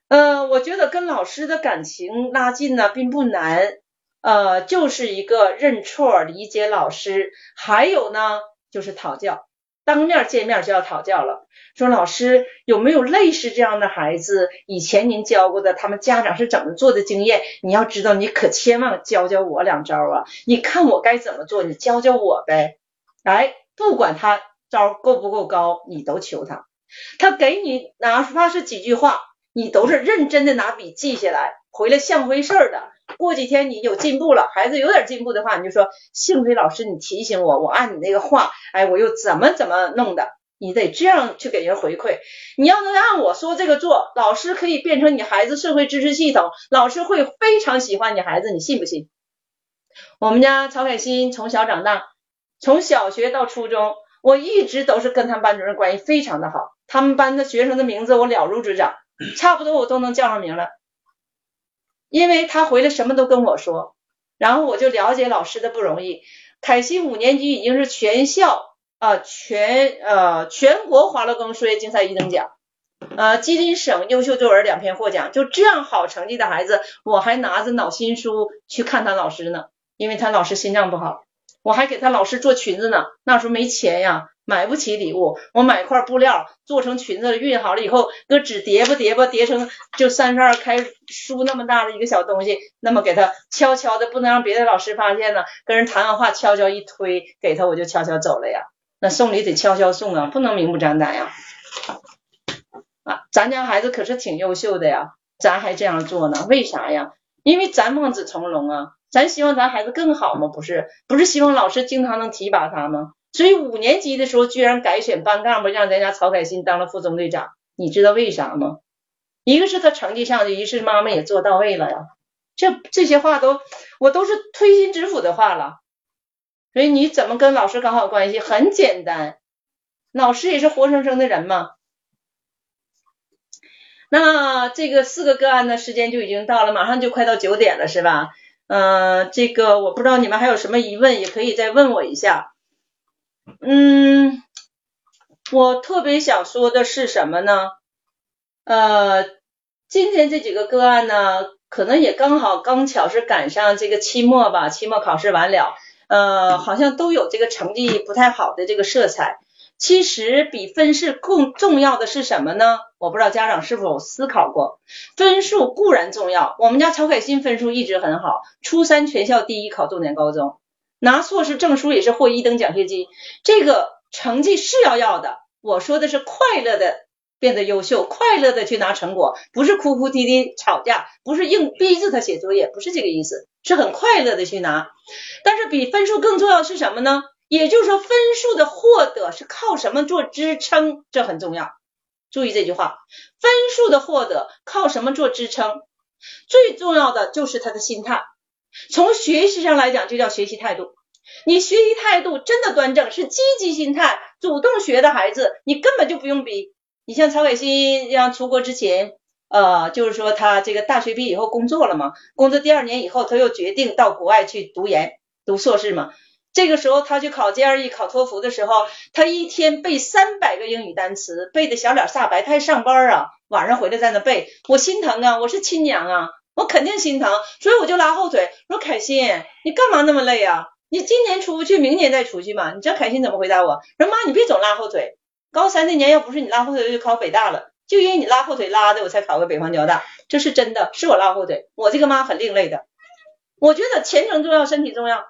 嗯，我觉得跟老师的感情拉近呢并不难，呃，就是一个认错、理解老师，还有呢就是讨教。当面见面就要讨教了，说老师有没有类似这样的孩子？以前您教过的，他们家长是怎么做的经验？你要知道，你可千万教教我两招啊！你看我该怎么做，你教教我呗。哎，不管他招够不够高，你都求他。他给你哪怕是几句话，你都是认真的拿笔记下来，回来像回事儿的。过几天你有进步了，孩子有点进步的话，你就说幸亏老师你提醒我，我按你那个话，哎，我又怎么怎么弄的？你得这样去给人回馈。你要能按我说这个做，老师可以变成你孩子社会支持系统，老师会非常喜欢你孩子，你信不信？我们家曹凯欣从小长大，从小学到初中，我一直都是跟他们班主任关系非常的好，他们班的学生的名字我了如指掌，差不多我都能叫上名了。因为他回来什么都跟我说，然后我就了解老师的不容易。凯西五年级已经是全校啊全呃全国华乐庚数学竞赛一等奖，呃吉林省优秀作文两篇获奖，就这样好成绩的孩子，我还拿着脑心书去看他老师呢，因为他老师心脏不好，我还给他老师做裙子呢，那时候没钱呀。买不起礼物，我买块布料做成裙子，熨好了以后，搁纸叠吧叠吧叠成就三十二开书那么大的一个小东西，那么给他悄悄的，不能让别的老师发现呢。跟人谈完话，悄悄一推给他，我就悄悄走了呀。那送礼得悄悄送啊，不能明目张胆呀。啊，咱家孩子可是挺优秀的呀，咱还这样做呢？为啥呀？因为咱望子成龙啊，咱希望咱孩子更好吗？不是，不是希望老师经常能提拔他吗？所以五年级的时候，居然改选班干部，让咱家曹凯欣当了副中队长。你知道为啥吗？一个是他成绩上去，一是妈妈也做到位了呀。这这些话都我都是推心置腹的话了。所以你怎么跟老师搞好关系？很简单，老师也是活生生的人嘛。那这个四个个案的时间就已经到了，马上就快到九点了，是吧？嗯，这个我不知道你们还有什么疑问，也可以再问我一下。嗯，我特别想说的是什么呢？呃，今天这几个个案呢，可能也刚好刚巧是赶上这个期末吧，期末考试完了，呃，好像都有这个成绩不太好的这个色彩。其实比分数更重要的是什么呢？我不知道家长是否思考过，分数固然重要，我们家曹凯欣分数一直很好，初三全校第一，考重点高中。拿硕士证书也是获一等奖学金，这个成绩是要要的。我说的是快乐的变得优秀，快乐的去拿成果，不是哭哭啼啼吵架，不是硬逼着他写作业，不是这个意思，是很快乐的去拿。但是比分数更重要的是什么呢？也就是说，分数的获得是靠什么做支撑？这很重要。注意这句话，分数的获得靠什么做支撑？最重要的就是他的心态。从学习上来讲，就叫学习态度。你学习态度真的端正，是积极心态、主动学的孩子，你根本就不用逼。你像曹凯欣，让出国之前，呃，就是说他这个大学毕业以后工作了嘛，工作第二年以后，他又决定到国外去读研、读硕士嘛。这个时候他去考 GRE、考托福的时候，他一天背三百个英语单词，背的小脸煞白。他还上班啊，晚上回来在那背，我心疼啊，我是亲娘啊。我肯定心疼，所以我就拉后腿。说凯欣，你干嘛那么累啊？你今年出不去，明年再出去嘛？你知道凯欣怎么回答我？说妈，你别总拉后腿。高三那年要不是你拉后腿，就考北大了。就因为你拉后腿拉的，我才考个北方交大。这是真的，是我拉后腿。我这个妈很另类的。我觉得前程重要，身体重要。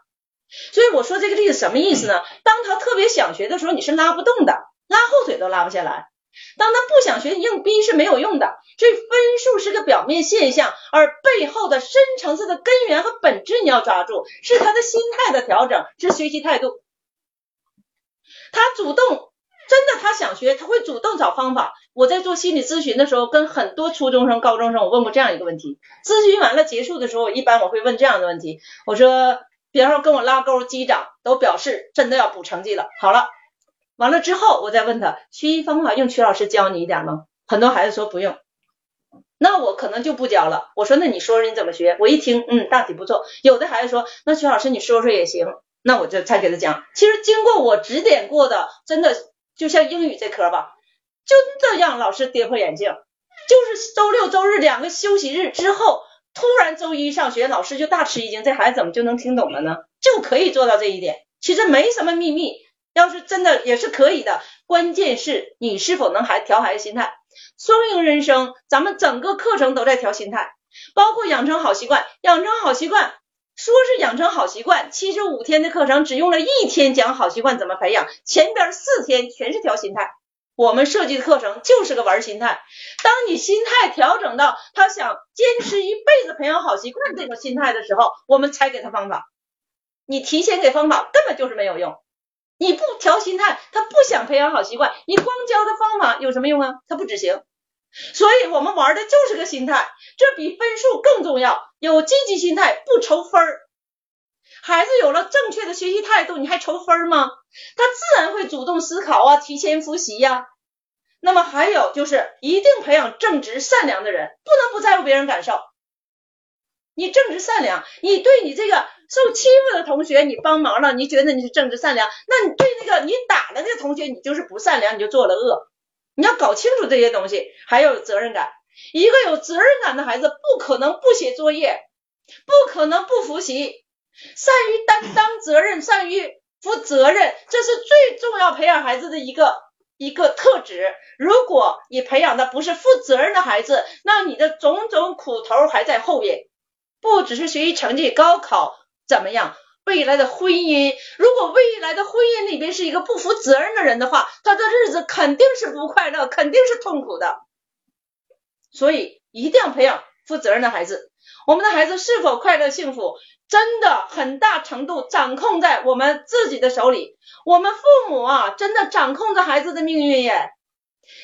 所以我说这个例子什么意思呢？当他特别想学的时候，你是拉不动的，拉后腿都拉不下来。当他不想学，硬逼是没有用的。所以分数是个表面现象，而背后的深层次的根源和本质你要抓住，是他的心态的调整，是学习态度。他主动，真的他想学，他会主动找方法。我在做心理咨询的时候，跟很多初中生、高中生，我问过这样一个问题。咨询完了结束的时候，一般我会问这样的问题，我说，比方说跟我拉钩击掌都表示真的要补成绩了。好了，完了之后我再问他，学习方法用曲老师教你一点吗？很多孩子说不用。那我可能就不教了。我说那你说说你怎么学？我一听，嗯，大体不错。有的孩子说，那曲老师你说说也行。那我就才给他讲。其实经过我指点过的，真的就像英语这科吧，真的让老师跌破眼镜。就是周六周日两个休息日之后，突然周一上学，老师就大吃一惊，这孩子怎么就能听懂了呢？就可以做到这一点。其实没什么秘密，要是真的也是可以的。关键是你是否能还调孩子心态。双赢人生，咱们整个课程都在调心态，包括养成好习惯。养成好习惯，说是养成好习惯，七十五天的课程只用了一天讲好习惯怎么培养，前边四天全是调心态。我们设计的课程就是个玩心态。当你心态调整到他想坚持一辈子培养好习惯这种心态的时候，我们才给他方法。你提前给方法根本就是没有用。你不调心态，他不想培养好习惯，你光教他方法有什么用啊？他不执行。所以我们玩的就是个心态，这比分数更重要。有积极心态不愁分儿，孩子有了正确的学习态度，你还愁分吗？他自然会主动思考啊，提前复习呀。那么还有就是一定培养正直善良的人，不能不在乎别人感受。你正直善良，你对你这个受欺负的同学，你帮忙了，你觉得你是正直善良，那你对那个你打的那个同学，你就是不善良，你就做了恶。你要搞清楚这些东西，还要有责任感。一个有责任感的孩子，不可能不写作业，不可能不复习，善于担当责任，善于负责任，这是最重要培养孩子的一个一个特质。如果你培养的不是负责任的孩子，那你的种种苦头还在后边。不只是学习成绩，高考怎么样？未来的婚姻，如果未来的婚姻里边是一个不负责任的人的话，他的日子肯定是不快乐，肯定是痛苦的。所以一定要培养负责任的孩子。我们的孩子是否快乐幸福，真的很大程度掌控在我们自己的手里。我们父母啊，真的掌控着孩子的命运耶。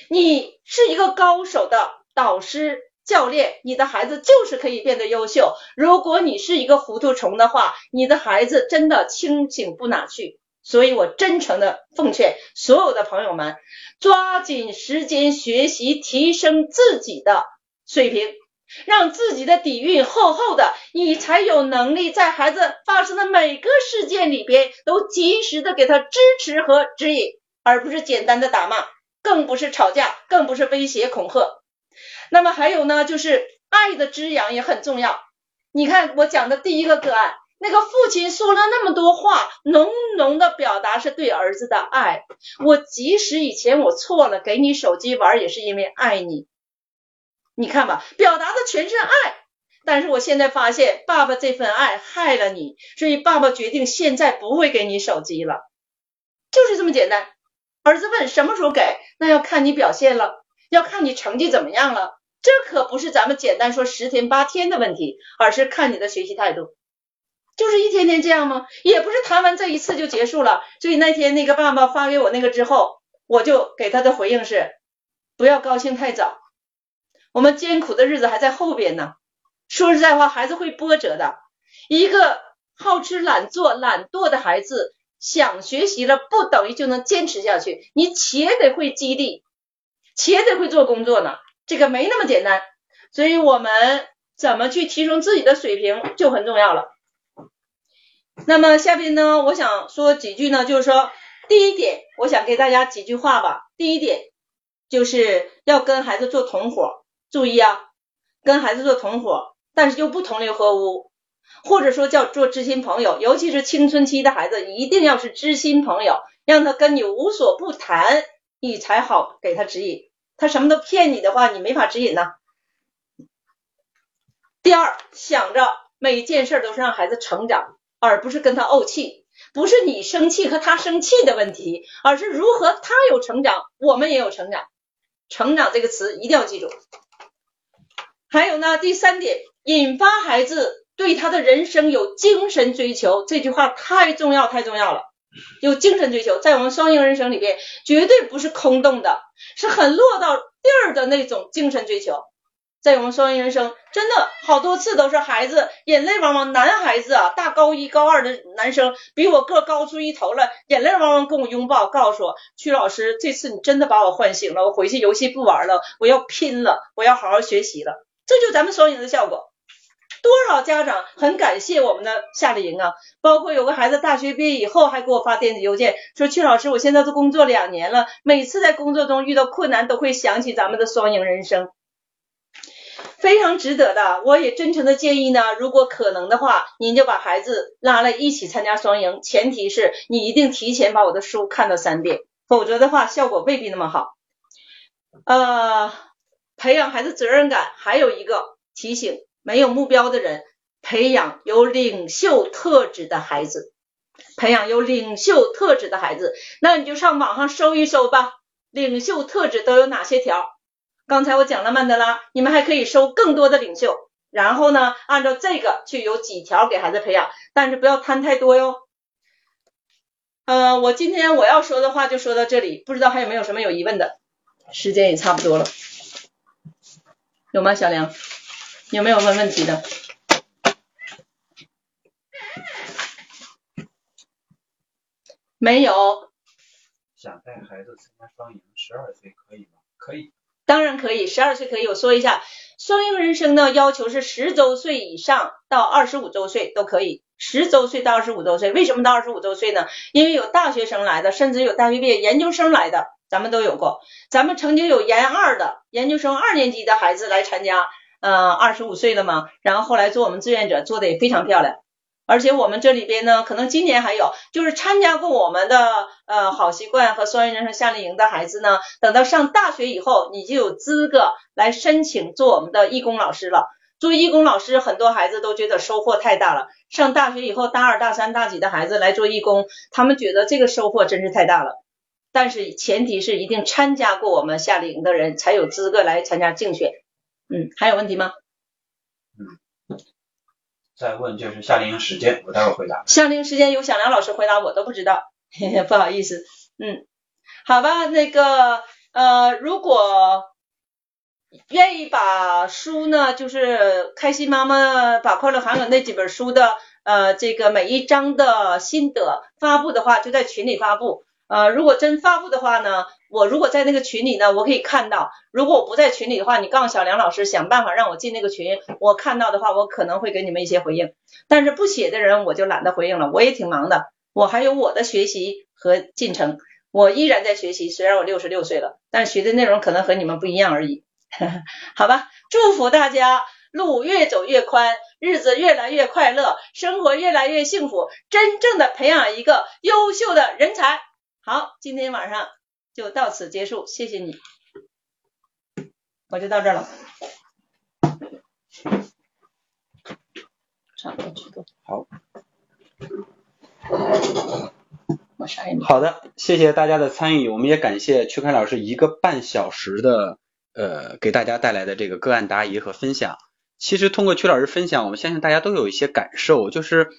你是一个高手的导师。教练，你的孩子就是可以变得优秀。如果你是一个糊涂虫的话，你的孩子真的清醒不哪去。所以我真诚的奉劝所有的朋友们，抓紧时间学习，提升自己的水平，让自己的底蕴厚厚的，你才有能力在孩子发生的每个事件里边都及时的给他支持和指引，而不是简单的打骂，更不是吵架，更不是威胁恐吓。那么还有呢，就是爱的滋养也很重要。你看我讲的第一个个案，那个父亲说了那么多话，浓浓的表达是对儿子的爱。我即使以前我错了，给你手机玩也是因为爱你。你看吧，表达的全是爱。但是我现在发现，爸爸这份爱害了你，所以爸爸决定现在不会给你手机了，就是这么简单。儿子问什么时候给，那要看你表现了。要看你成绩怎么样了，这可不是咱们简单说十天八天的问题，而是看你的学习态度。就是一天天这样吗？也不是谈完这一次就结束了。所以那天那个爸爸发给我那个之后，我就给他的回应是：不要高兴太早，我们艰苦的日子还在后边呢。说实在话，孩子会波折的。一个好吃懒做、懒惰的孩子，想学习了不等于就能坚持下去，你且得会激励。且得会做工作呢，这个没那么简单，所以我们怎么去提升自己的水平就很重要了。那么下边呢，我想说几句呢，就是说第一点，我想给大家几句话吧。第一点就是要跟孩子做同伙，注意啊，跟孩子做同伙，但是又不同流合污，或者说叫做知心朋友，尤其是青春期的孩子，一定要是知心朋友，让他跟你无所不谈。你才好给他指引，他什么都骗你的话，你没法指引呐。第二，想着每件事都是让孩子成长，而不是跟他怄气，不是你生气和他生气的问题，而是如何他有成长，我们也有成长。成长这个词一定要记住。还有呢，第三点，引发孩子对他的人生有精神追求，这句话太重要太重要了。有精神追求，在我们双赢人生里边，绝对不是空洞的，是很落到地儿的那种精神追求。在我们双赢人生，真的好多次都是孩子眼泪汪汪，男孩子啊，大高一高二的男生比我个高出一头了，眼泪汪汪跟我拥抱，告诉我，曲老师，这次你真的把我唤醒了，我回去游戏不玩了，我要拼了，我要好好学习了，这就咱们双赢的效果。多少家长很感谢我们的夏令营啊！包括有个孩子大学毕业以后还给我发电子邮件说：“曲老师，我现在都工作两年了，每次在工作中遇到困难都会想起咱们的双赢人生，非常值得的。”我也真诚的建议呢，如果可能的话，您就把孩子拉来一起参加双赢，前提是你一定提前把我的书看到三遍，否则的话效果未必那么好。呃，培养孩子责任感还有一个提醒。没有目标的人，培养有领袖特质的孩子，培养有领袖特质的孩子，那你就上网上搜一搜吧。领袖特质都有哪些条？刚才我讲了曼德拉，你们还可以搜更多的领袖，然后呢，按照这个去有几条给孩子培养，但是不要贪太多哟。呃，我今天我要说的话就说到这里，不知道还有没有什么有疑问的？时间也差不多了，有吗，小梁？有没有问问题的？没有。想带孩子参加双赢，十二岁可以吗？可以。当然可以，十二岁可以。我说一下，双赢人生呢，要求是十周岁以上到二十五周岁都可以。十周岁到二十五周岁，为什么到二十五周岁呢？因为有大学生来的，甚至有大学毕业研究生来的，咱们都有过。咱们曾经有研二的研究生二年级的孩子来参加。呃，二十五岁了嘛，然后后来做我们志愿者，做的也非常漂亮。而且我们这里边呢，可能今年还有，就是参加过我们的呃好习惯和双语人生夏令营的孩子呢，等到上大学以后，你就有资格来申请做我们的义工老师了。做义工老师，很多孩子都觉得收获太大了。上大学以后，大二、大三、大几的孩子来做义工，他们觉得这个收获真是太大了。但是前提是一定参加过我们夏令营的人才有资格来参加竞选。嗯，还有问题吗？嗯，再问就是夏令营时间，我待会儿回答。夏令营时间由小梁老师回答，我都不知道，嘿嘿，不好意思。嗯，好吧，那个呃，如果愿意把书呢，就是开心妈妈把快乐喊给那几本书的呃这个每一章的心得发布的话，就在群里发布。呃，如果真发布的话呢？我如果在那个群里呢，我可以看到；如果我不在群里的话，你告诉小梁老师想办法让我进那个群。我看到的话，我可能会给你们一些回应。但是不写的人，我就懒得回应了。我也挺忙的，我还有我的学习和进程，我依然在学习。虽然我六十六岁了，但学的内容可能和你们不一样而已。好吧，祝福大家路越走越宽，日子越来越快乐，生活越来越幸福，真正的培养一个优秀的人才。好，今天晚上。就到此结束，谢谢你，我就到这了。差不多，好。我啥也没。好的，谢谢大家的参与，我们也感谢曲凯老师一个半小时的呃给大家带来的这个个案答疑和分享。其实通过曲老师分享，我们相信大家都有一些感受，就是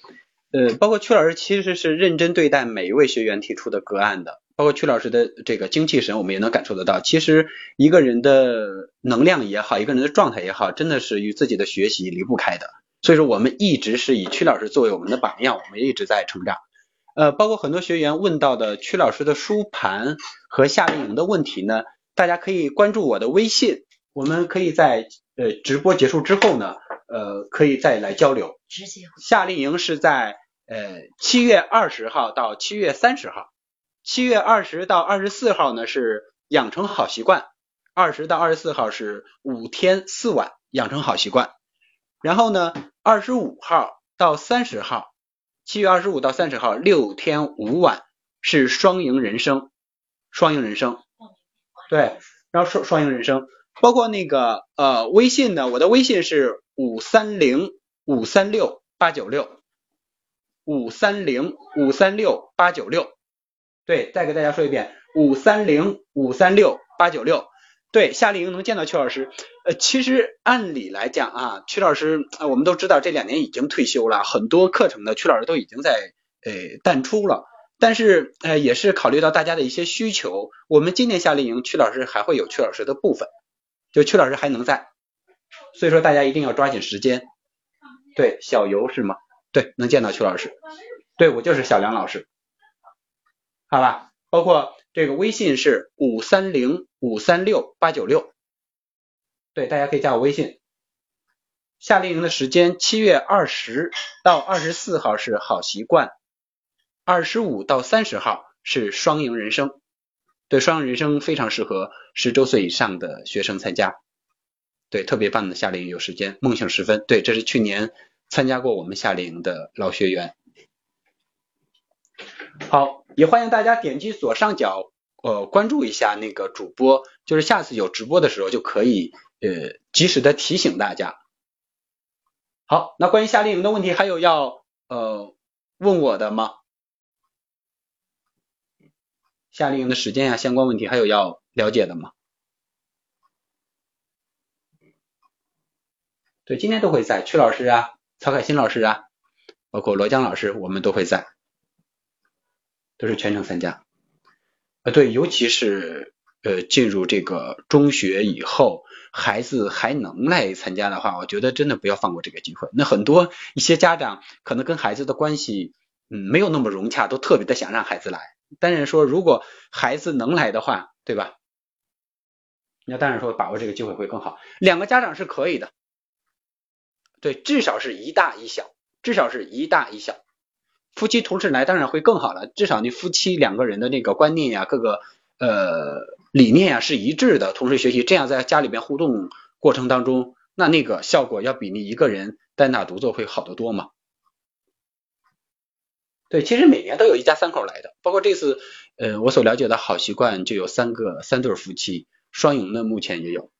呃包括曲老师其实是认真对待每一位学员提出的个案的。包括曲老师的这个精气神，我们也能感受得到。其实一个人的能量也好，一个人的状态也好，真的是与自己的学习离不开的。所以说，我们一直是以曲老师作为我们的榜样，我们一直在成长。呃，包括很多学员问到的曲老师的书盘和夏令营的问题呢，大家可以关注我的微信，我们可以在呃直播结束之后呢，呃，可以再来交流。夏令营是在呃七月二十号到七月三十号。七月二十到二十四号呢是养成好习惯，二十到二十四号是五天四晚养成好习惯，然后呢二十五号到三十号，七月二十五到三十号六天五晚是双赢人生，双赢人生，对，然后双双赢人生，包括那个呃微信呢，我的微信是五三零五三六八九六，五三零五三六八九六。对，再给大家说一遍，五三零五三六八九六。对，夏令营能见到曲老师。呃，其实按理来讲啊，曲老师，我们都知道这两年已经退休了，很多课程呢，曲老师都已经在呃淡出了。但是呃也是考虑到大家的一些需求，我们今年夏令营曲老师还会有曲老师的部分，就曲老师还能在，所以说大家一定要抓紧时间。对，小游是吗？对，能见到曲老师。对，我就是小梁老师。好吧，包括这个微信是五三零五三六八九六，对，大家可以加我微信。夏令营的时间七月二十到二十四号是好习惯，二十五到三十号是双赢人生。对，双赢人生非常适合十周岁以上的学生参加。对，特别棒的夏令营有时间，梦醒时分。对，这是去年参加过我们夏令营的老学员。好，也欢迎大家点击左上角呃关注一下那个主播，就是下次有直播的时候就可以呃及时的提醒大家。好，那关于夏令营的问题还有要呃问我的吗？夏令营的时间呀，相关问题还有要了解的吗？对，今天都会在，曲老师啊，曹凯新老师啊，包括罗江老师，我们都会在。都是全程参加，呃，对，尤其是呃进入这个中学以后，孩子还能来参加的话，我觉得真的不要放过这个机会。那很多一些家长可能跟孩子的关系嗯没有那么融洽，都特别的想让孩子来。当然说，如果孩子能来的话，对吧？那当然说把握这个机会会更好。两个家长是可以的，对，至少是一大一小，至少是一大一小。夫妻同时来当然会更好了，至少你夫妻两个人的那个观念呀，各个呃理念呀是一致的，同时学习，这样在家里边互动过程当中，那那个效果要比你一个人单打独奏会好得多嘛。对，其实每年都有一家三口来的，包括这次呃我所了解的好习惯就有三个三对夫妻，双赢的目前也有。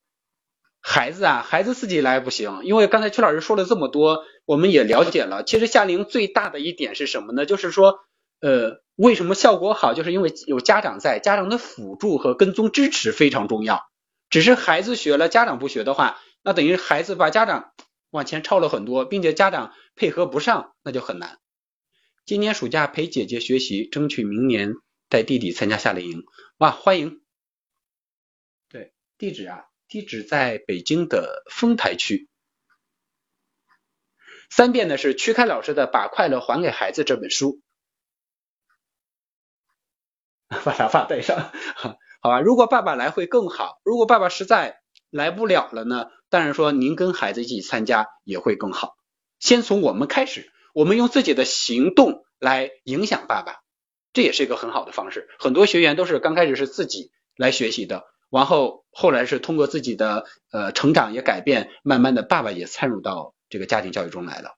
孩子啊，孩子自己来不行，因为刚才曲老师说了这么多，我们也了解了。其实夏令营最大的一点是什么呢？就是说，呃，为什么效果好？就是因为有家长在，家长的辅助和跟踪支持非常重要。只是孩子学了，家长不学的话，那等于孩子把家长往前超了很多，并且家长配合不上，那就很难。今年暑假陪姐姐学习，争取明年带弟弟参加夏令营。哇，欢迎！对，地址啊。地址在北京的丰台区。三遍呢是曲开老师的《把快乐还给孩子》这本书，把沙发带上，好吧？如果爸爸来会更好，如果爸爸实在来不了了呢？当然说您跟孩子一起参加也会更好。先从我们开始，我们用自己的行动来影响爸爸，这也是一个很好的方式。很多学员都是刚开始是自己来学习的。然后后来是通过自己的呃成长也改变，慢慢的爸爸也参与到这个家庭教育中来了。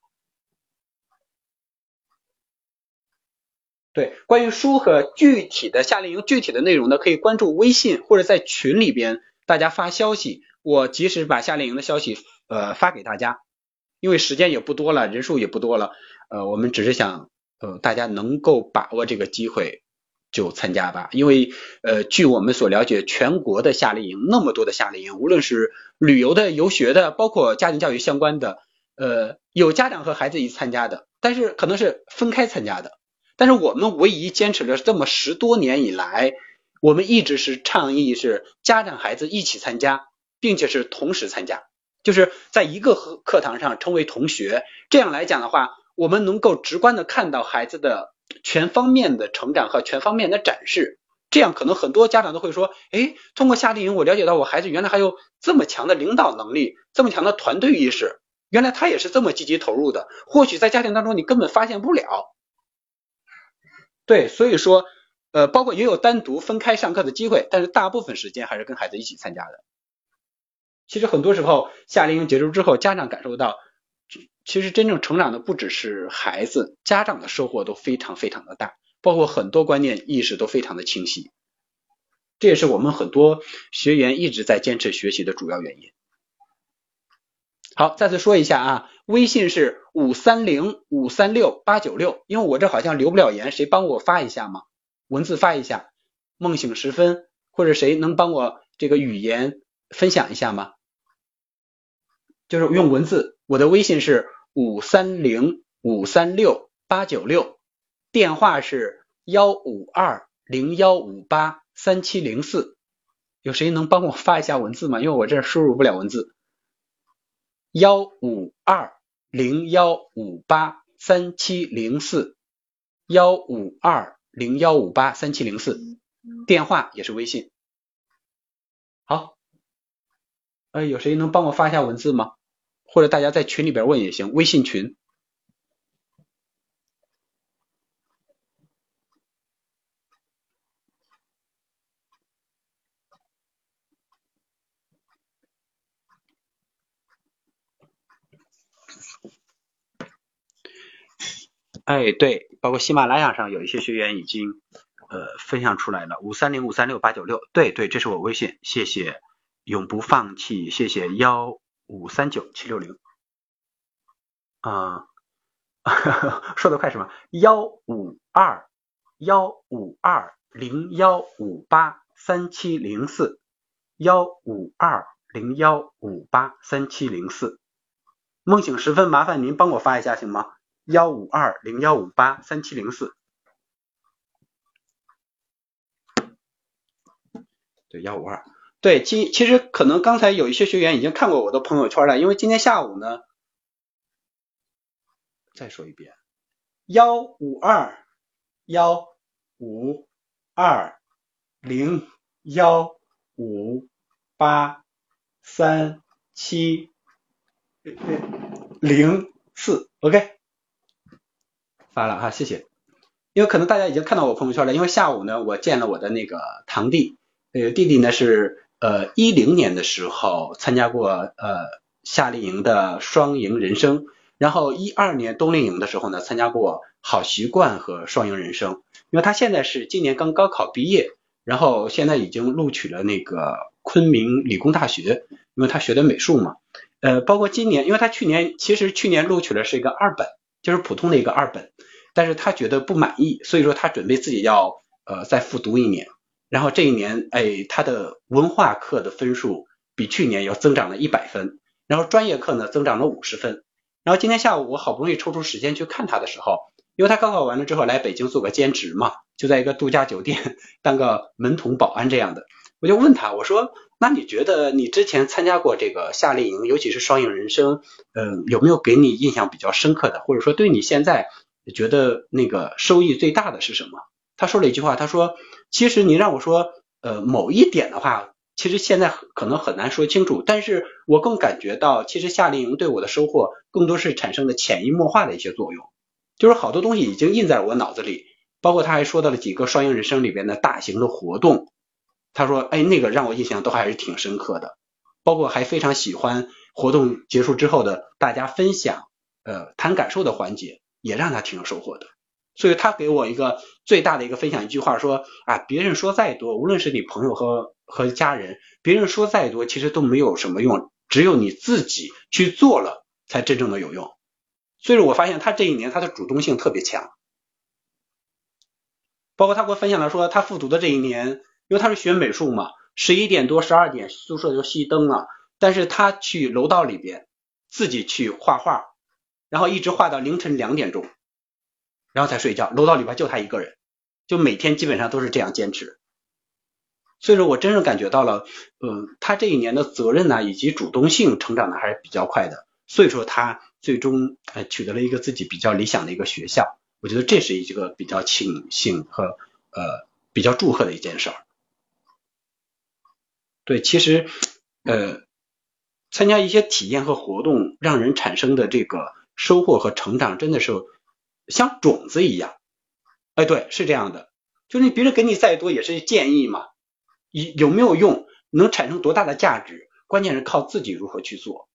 对，关于书和具体的夏令营具体的内容呢，可以关注微信或者在群里边大家发消息，我及时把夏令营的消息呃发给大家。因为时间也不多了，人数也不多了，呃，我们只是想呃大家能够把握这个机会。就参加吧，因为呃，据我们所了解，全国的夏令营那么多的夏令营，无论是旅游的、游学的，包括家庭教育相关的，呃，有家长和孩子一起参加的，但是可能是分开参加的。但是我们唯一坚持了这么十多年以来，我们一直是倡议是家长孩子一起参加，并且是同时参加，就是在一个课课堂上成为同学。这样来讲的话，我们能够直观的看到孩子的。全方面的成长和全方面的展示，这样可能很多家长都会说，哎，通过夏令营，我了解到我孩子原来还有这么强的领导能力，这么强的团队意识，原来他也是这么积极投入的。或许在家庭当中你根本发现不了。对，所以说，呃，包括也有单独分开上课的机会，但是大部分时间还是跟孩子一起参加的。其实很多时候夏令营结束之后，家长感受到。其实真正成长的不只是孩子，家长的收获都非常非常的大，包括很多观念意识都非常的清晰。这也是我们很多学员一直在坚持学习的主要原因。好，再次说一下啊，微信是五三零五三六八九六，因为我这好像留不了言，谁帮我发一下吗？文字发一下，梦醒时分，或者谁能帮我这个语言分享一下吗？就是用文字，我的微信是五三零五三六八九六，电话是幺五二零幺五八三七零四，有谁能帮我发一下文字吗？因为我这输入不了文字。幺五二零幺五八三七零四，幺五二零幺五八三七零四，电话也是微信。好，呃，有谁能帮我发一下文字吗？或者大家在群里边问也行，微信群。哎，对，包括喜马拉雅上有一些学员已经呃分享出来了，五三零五三六八九六，对对，这是我微信，谢谢。永不放弃，谢谢。幺五三九七六零，啊，说的快什么？幺五二幺五二零幺五八三七零四，幺五二零幺五八三七零四，梦醒时分，麻烦您帮我发一下行吗？幺五二零幺五八三七零四，对幺五二，对今其实可能刚才有一些学员已经看过我的朋友圈了，因为今天下午呢，再说一遍，幺五二幺五二零幺五八三七零四，OK。发了哈，谢谢。因为可能大家已经看到我朋友圈了，因为下午呢，我见了我的那个堂弟，呃，弟弟呢是呃一零年的时候参加过呃夏令营的双赢人生，然后一二年冬令营的时候呢参加过好习惯和双赢人生，因为他现在是今年刚高考毕业，然后现在已经录取了那个昆明理工大学，因为他学的美术嘛，呃，包括今年，因为他去年其实去年录取的是一个二本。就是普通的一个二本，但是他觉得不满意，所以说他准备自己要呃再复读一年，然后这一年哎他的文化课的分数比去年要增长了一百分，然后专业课呢增长了五十分，然后今天下午我好不容易抽出时间去看他的时候，因为他高考完了之后来北京做个兼职嘛，就在一个度假酒店当个门童保安这样的，我就问他我说。那你觉得你之前参加过这个夏令营，尤其是双影人生，嗯，有没有给你印象比较深刻的，或者说对你现在觉得那个收益最大的是什么？他说了一句话，他说，其实你让我说，呃，某一点的话，其实现在可能很难说清楚，但是我更感觉到，其实夏令营对我的收获更多是产生的潜移默化的一些作用，就是好多东西已经印在我脑子里，包括他还说到了几个双赢人生里边的大型的活动。他说：“哎，那个让我印象都还是挺深刻的，包括还非常喜欢活动结束之后的大家分享，呃，谈感受的环节，也让他挺有收获的。所以他给我一个最大的一个分享，一句话说啊，别人说再多，无论是你朋友和和家人，别人说再多，其实都没有什么用，只有你自己去做了，才真正的有用。所以说我发现他这一年他的主动性特别强，包括他给我分享了说他复读的这一年。”因为他是学美术嘛，十一点多、十二点宿舍就熄灯了，但是他去楼道里边自己去画画，然后一直画到凌晨两点钟，然后才睡觉。楼道里边就他一个人，就每天基本上都是这样坚持。所以说我真正感觉到了，嗯，他这一年的责任呢，以及主动性成长的还是比较快的。所以说他最终呃取得了一个自己比较理想的一个学校，我觉得这是一个比较庆幸和呃比较祝贺的一件事儿。对，其实，呃，参加一些体验和活动，让人产生的这个收获和成长，真的是像种子一样。哎，对，是这样的，就是别人给你再多也是建议嘛，有有没有用，能产生多大的价值，关键是靠自己如何去做。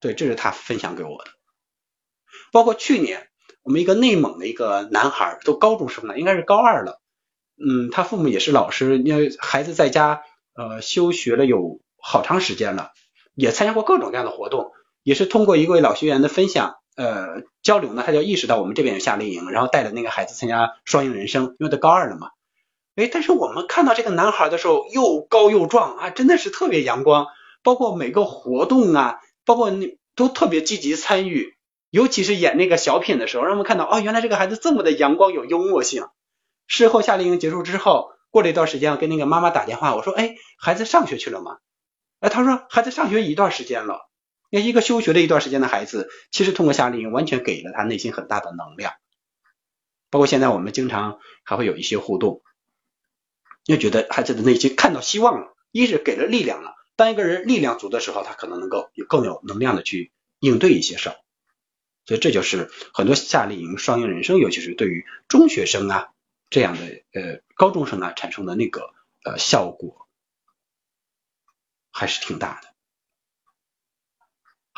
对，这是他分享给我的。包括去年我们一个内蒙的一个男孩，都高中生了，应该是高二了。嗯，他父母也是老师，因为孩子在家。呃，休学了有好长时间了，也参加过各种各样的活动，也是通过一位老学员的分享，呃，交流呢，他就意识到我们这边有夏令营，然后带着那个孩子参加双赢人生，因为他高二了嘛。哎，但是我们看到这个男孩的时候，又高又壮啊，真的是特别阳光，包括每个活动啊，包括那都特别积极参与，尤其是演那个小品的时候，让我们看到，哦，原来这个孩子这么的阳光有幽默性。事后夏令营结束之后，过了一段时间，我跟那个妈妈打电话，我说，哎，孩子上学去了吗？哎，他说孩子上学一段时间了。一个休学了一段时间的孩子，其实通过夏令营完全给了他内心很大的能量。包括现在我们经常还会有一些互动，又觉得孩子的内心看到希望了，一是给了力量了。当一个人力量足的时候，他可能能够有更有能量的去应对一些事儿。所以这就是很多夏令营双赢人生，尤其是对于中学生啊这样的呃高中生啊产生的那个呃效果，还是挺大的。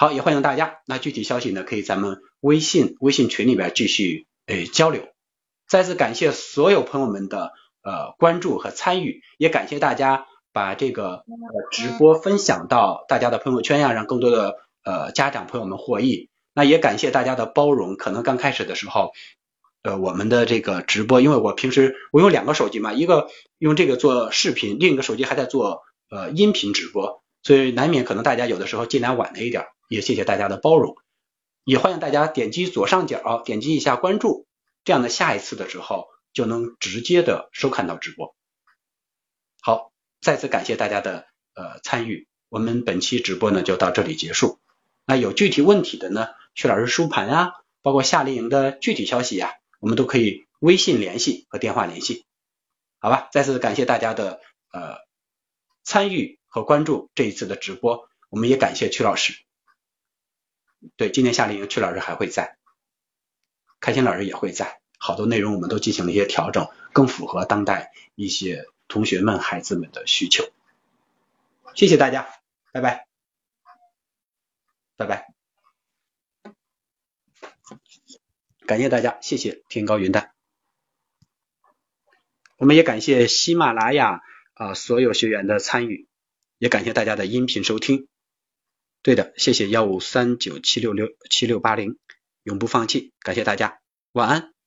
好，也欢迎大家，那具体消息呢可以咱们微信微信群里边继续诶交流。再次感谢所有朋友们的呃关注和参与，也感谢大家把这个直播分享到大家的朋友圈呀，让更多的呃家长朋友们获益。那也感谢大家的包容，可能刚开始的时候，呃，我们的这个直播，因为我平时我用两个手机嘛，一个用这个做视频，另一个手机还在做呃音频直播，所以难免可能大家有的时候进来晚了一点，也谢谢大家的包容，也欢迎大家点击左上角点击一下关注，这样的下一次的时候就能直接的收看到直播。好，再次感谢大家的呃参与，我们本期直播呢就到这里结束。那有具体问题的呢？薛老师书盘啊，包括夏令营的具体消息呀，我们都可以微信联系和电话联系，好吧？再次感谢大家的呃参与和关注这一次的直播，我们也感谢曲老师。对，今年夏令营曲老师还会在，开心老师也会在，好多内容我们都进行了一些调整，更符合当代一些同学们、孩子们的需求。谢谢大家，拜拜，拜拜。感谢大家，谢谢天高云淡。我们也感谢喜马拉雅啊所有学员的参与，也感谢大家的音频收听。对的，谢谢幺五三九七六六七六八零，永不放弃，感谢大家，晚安。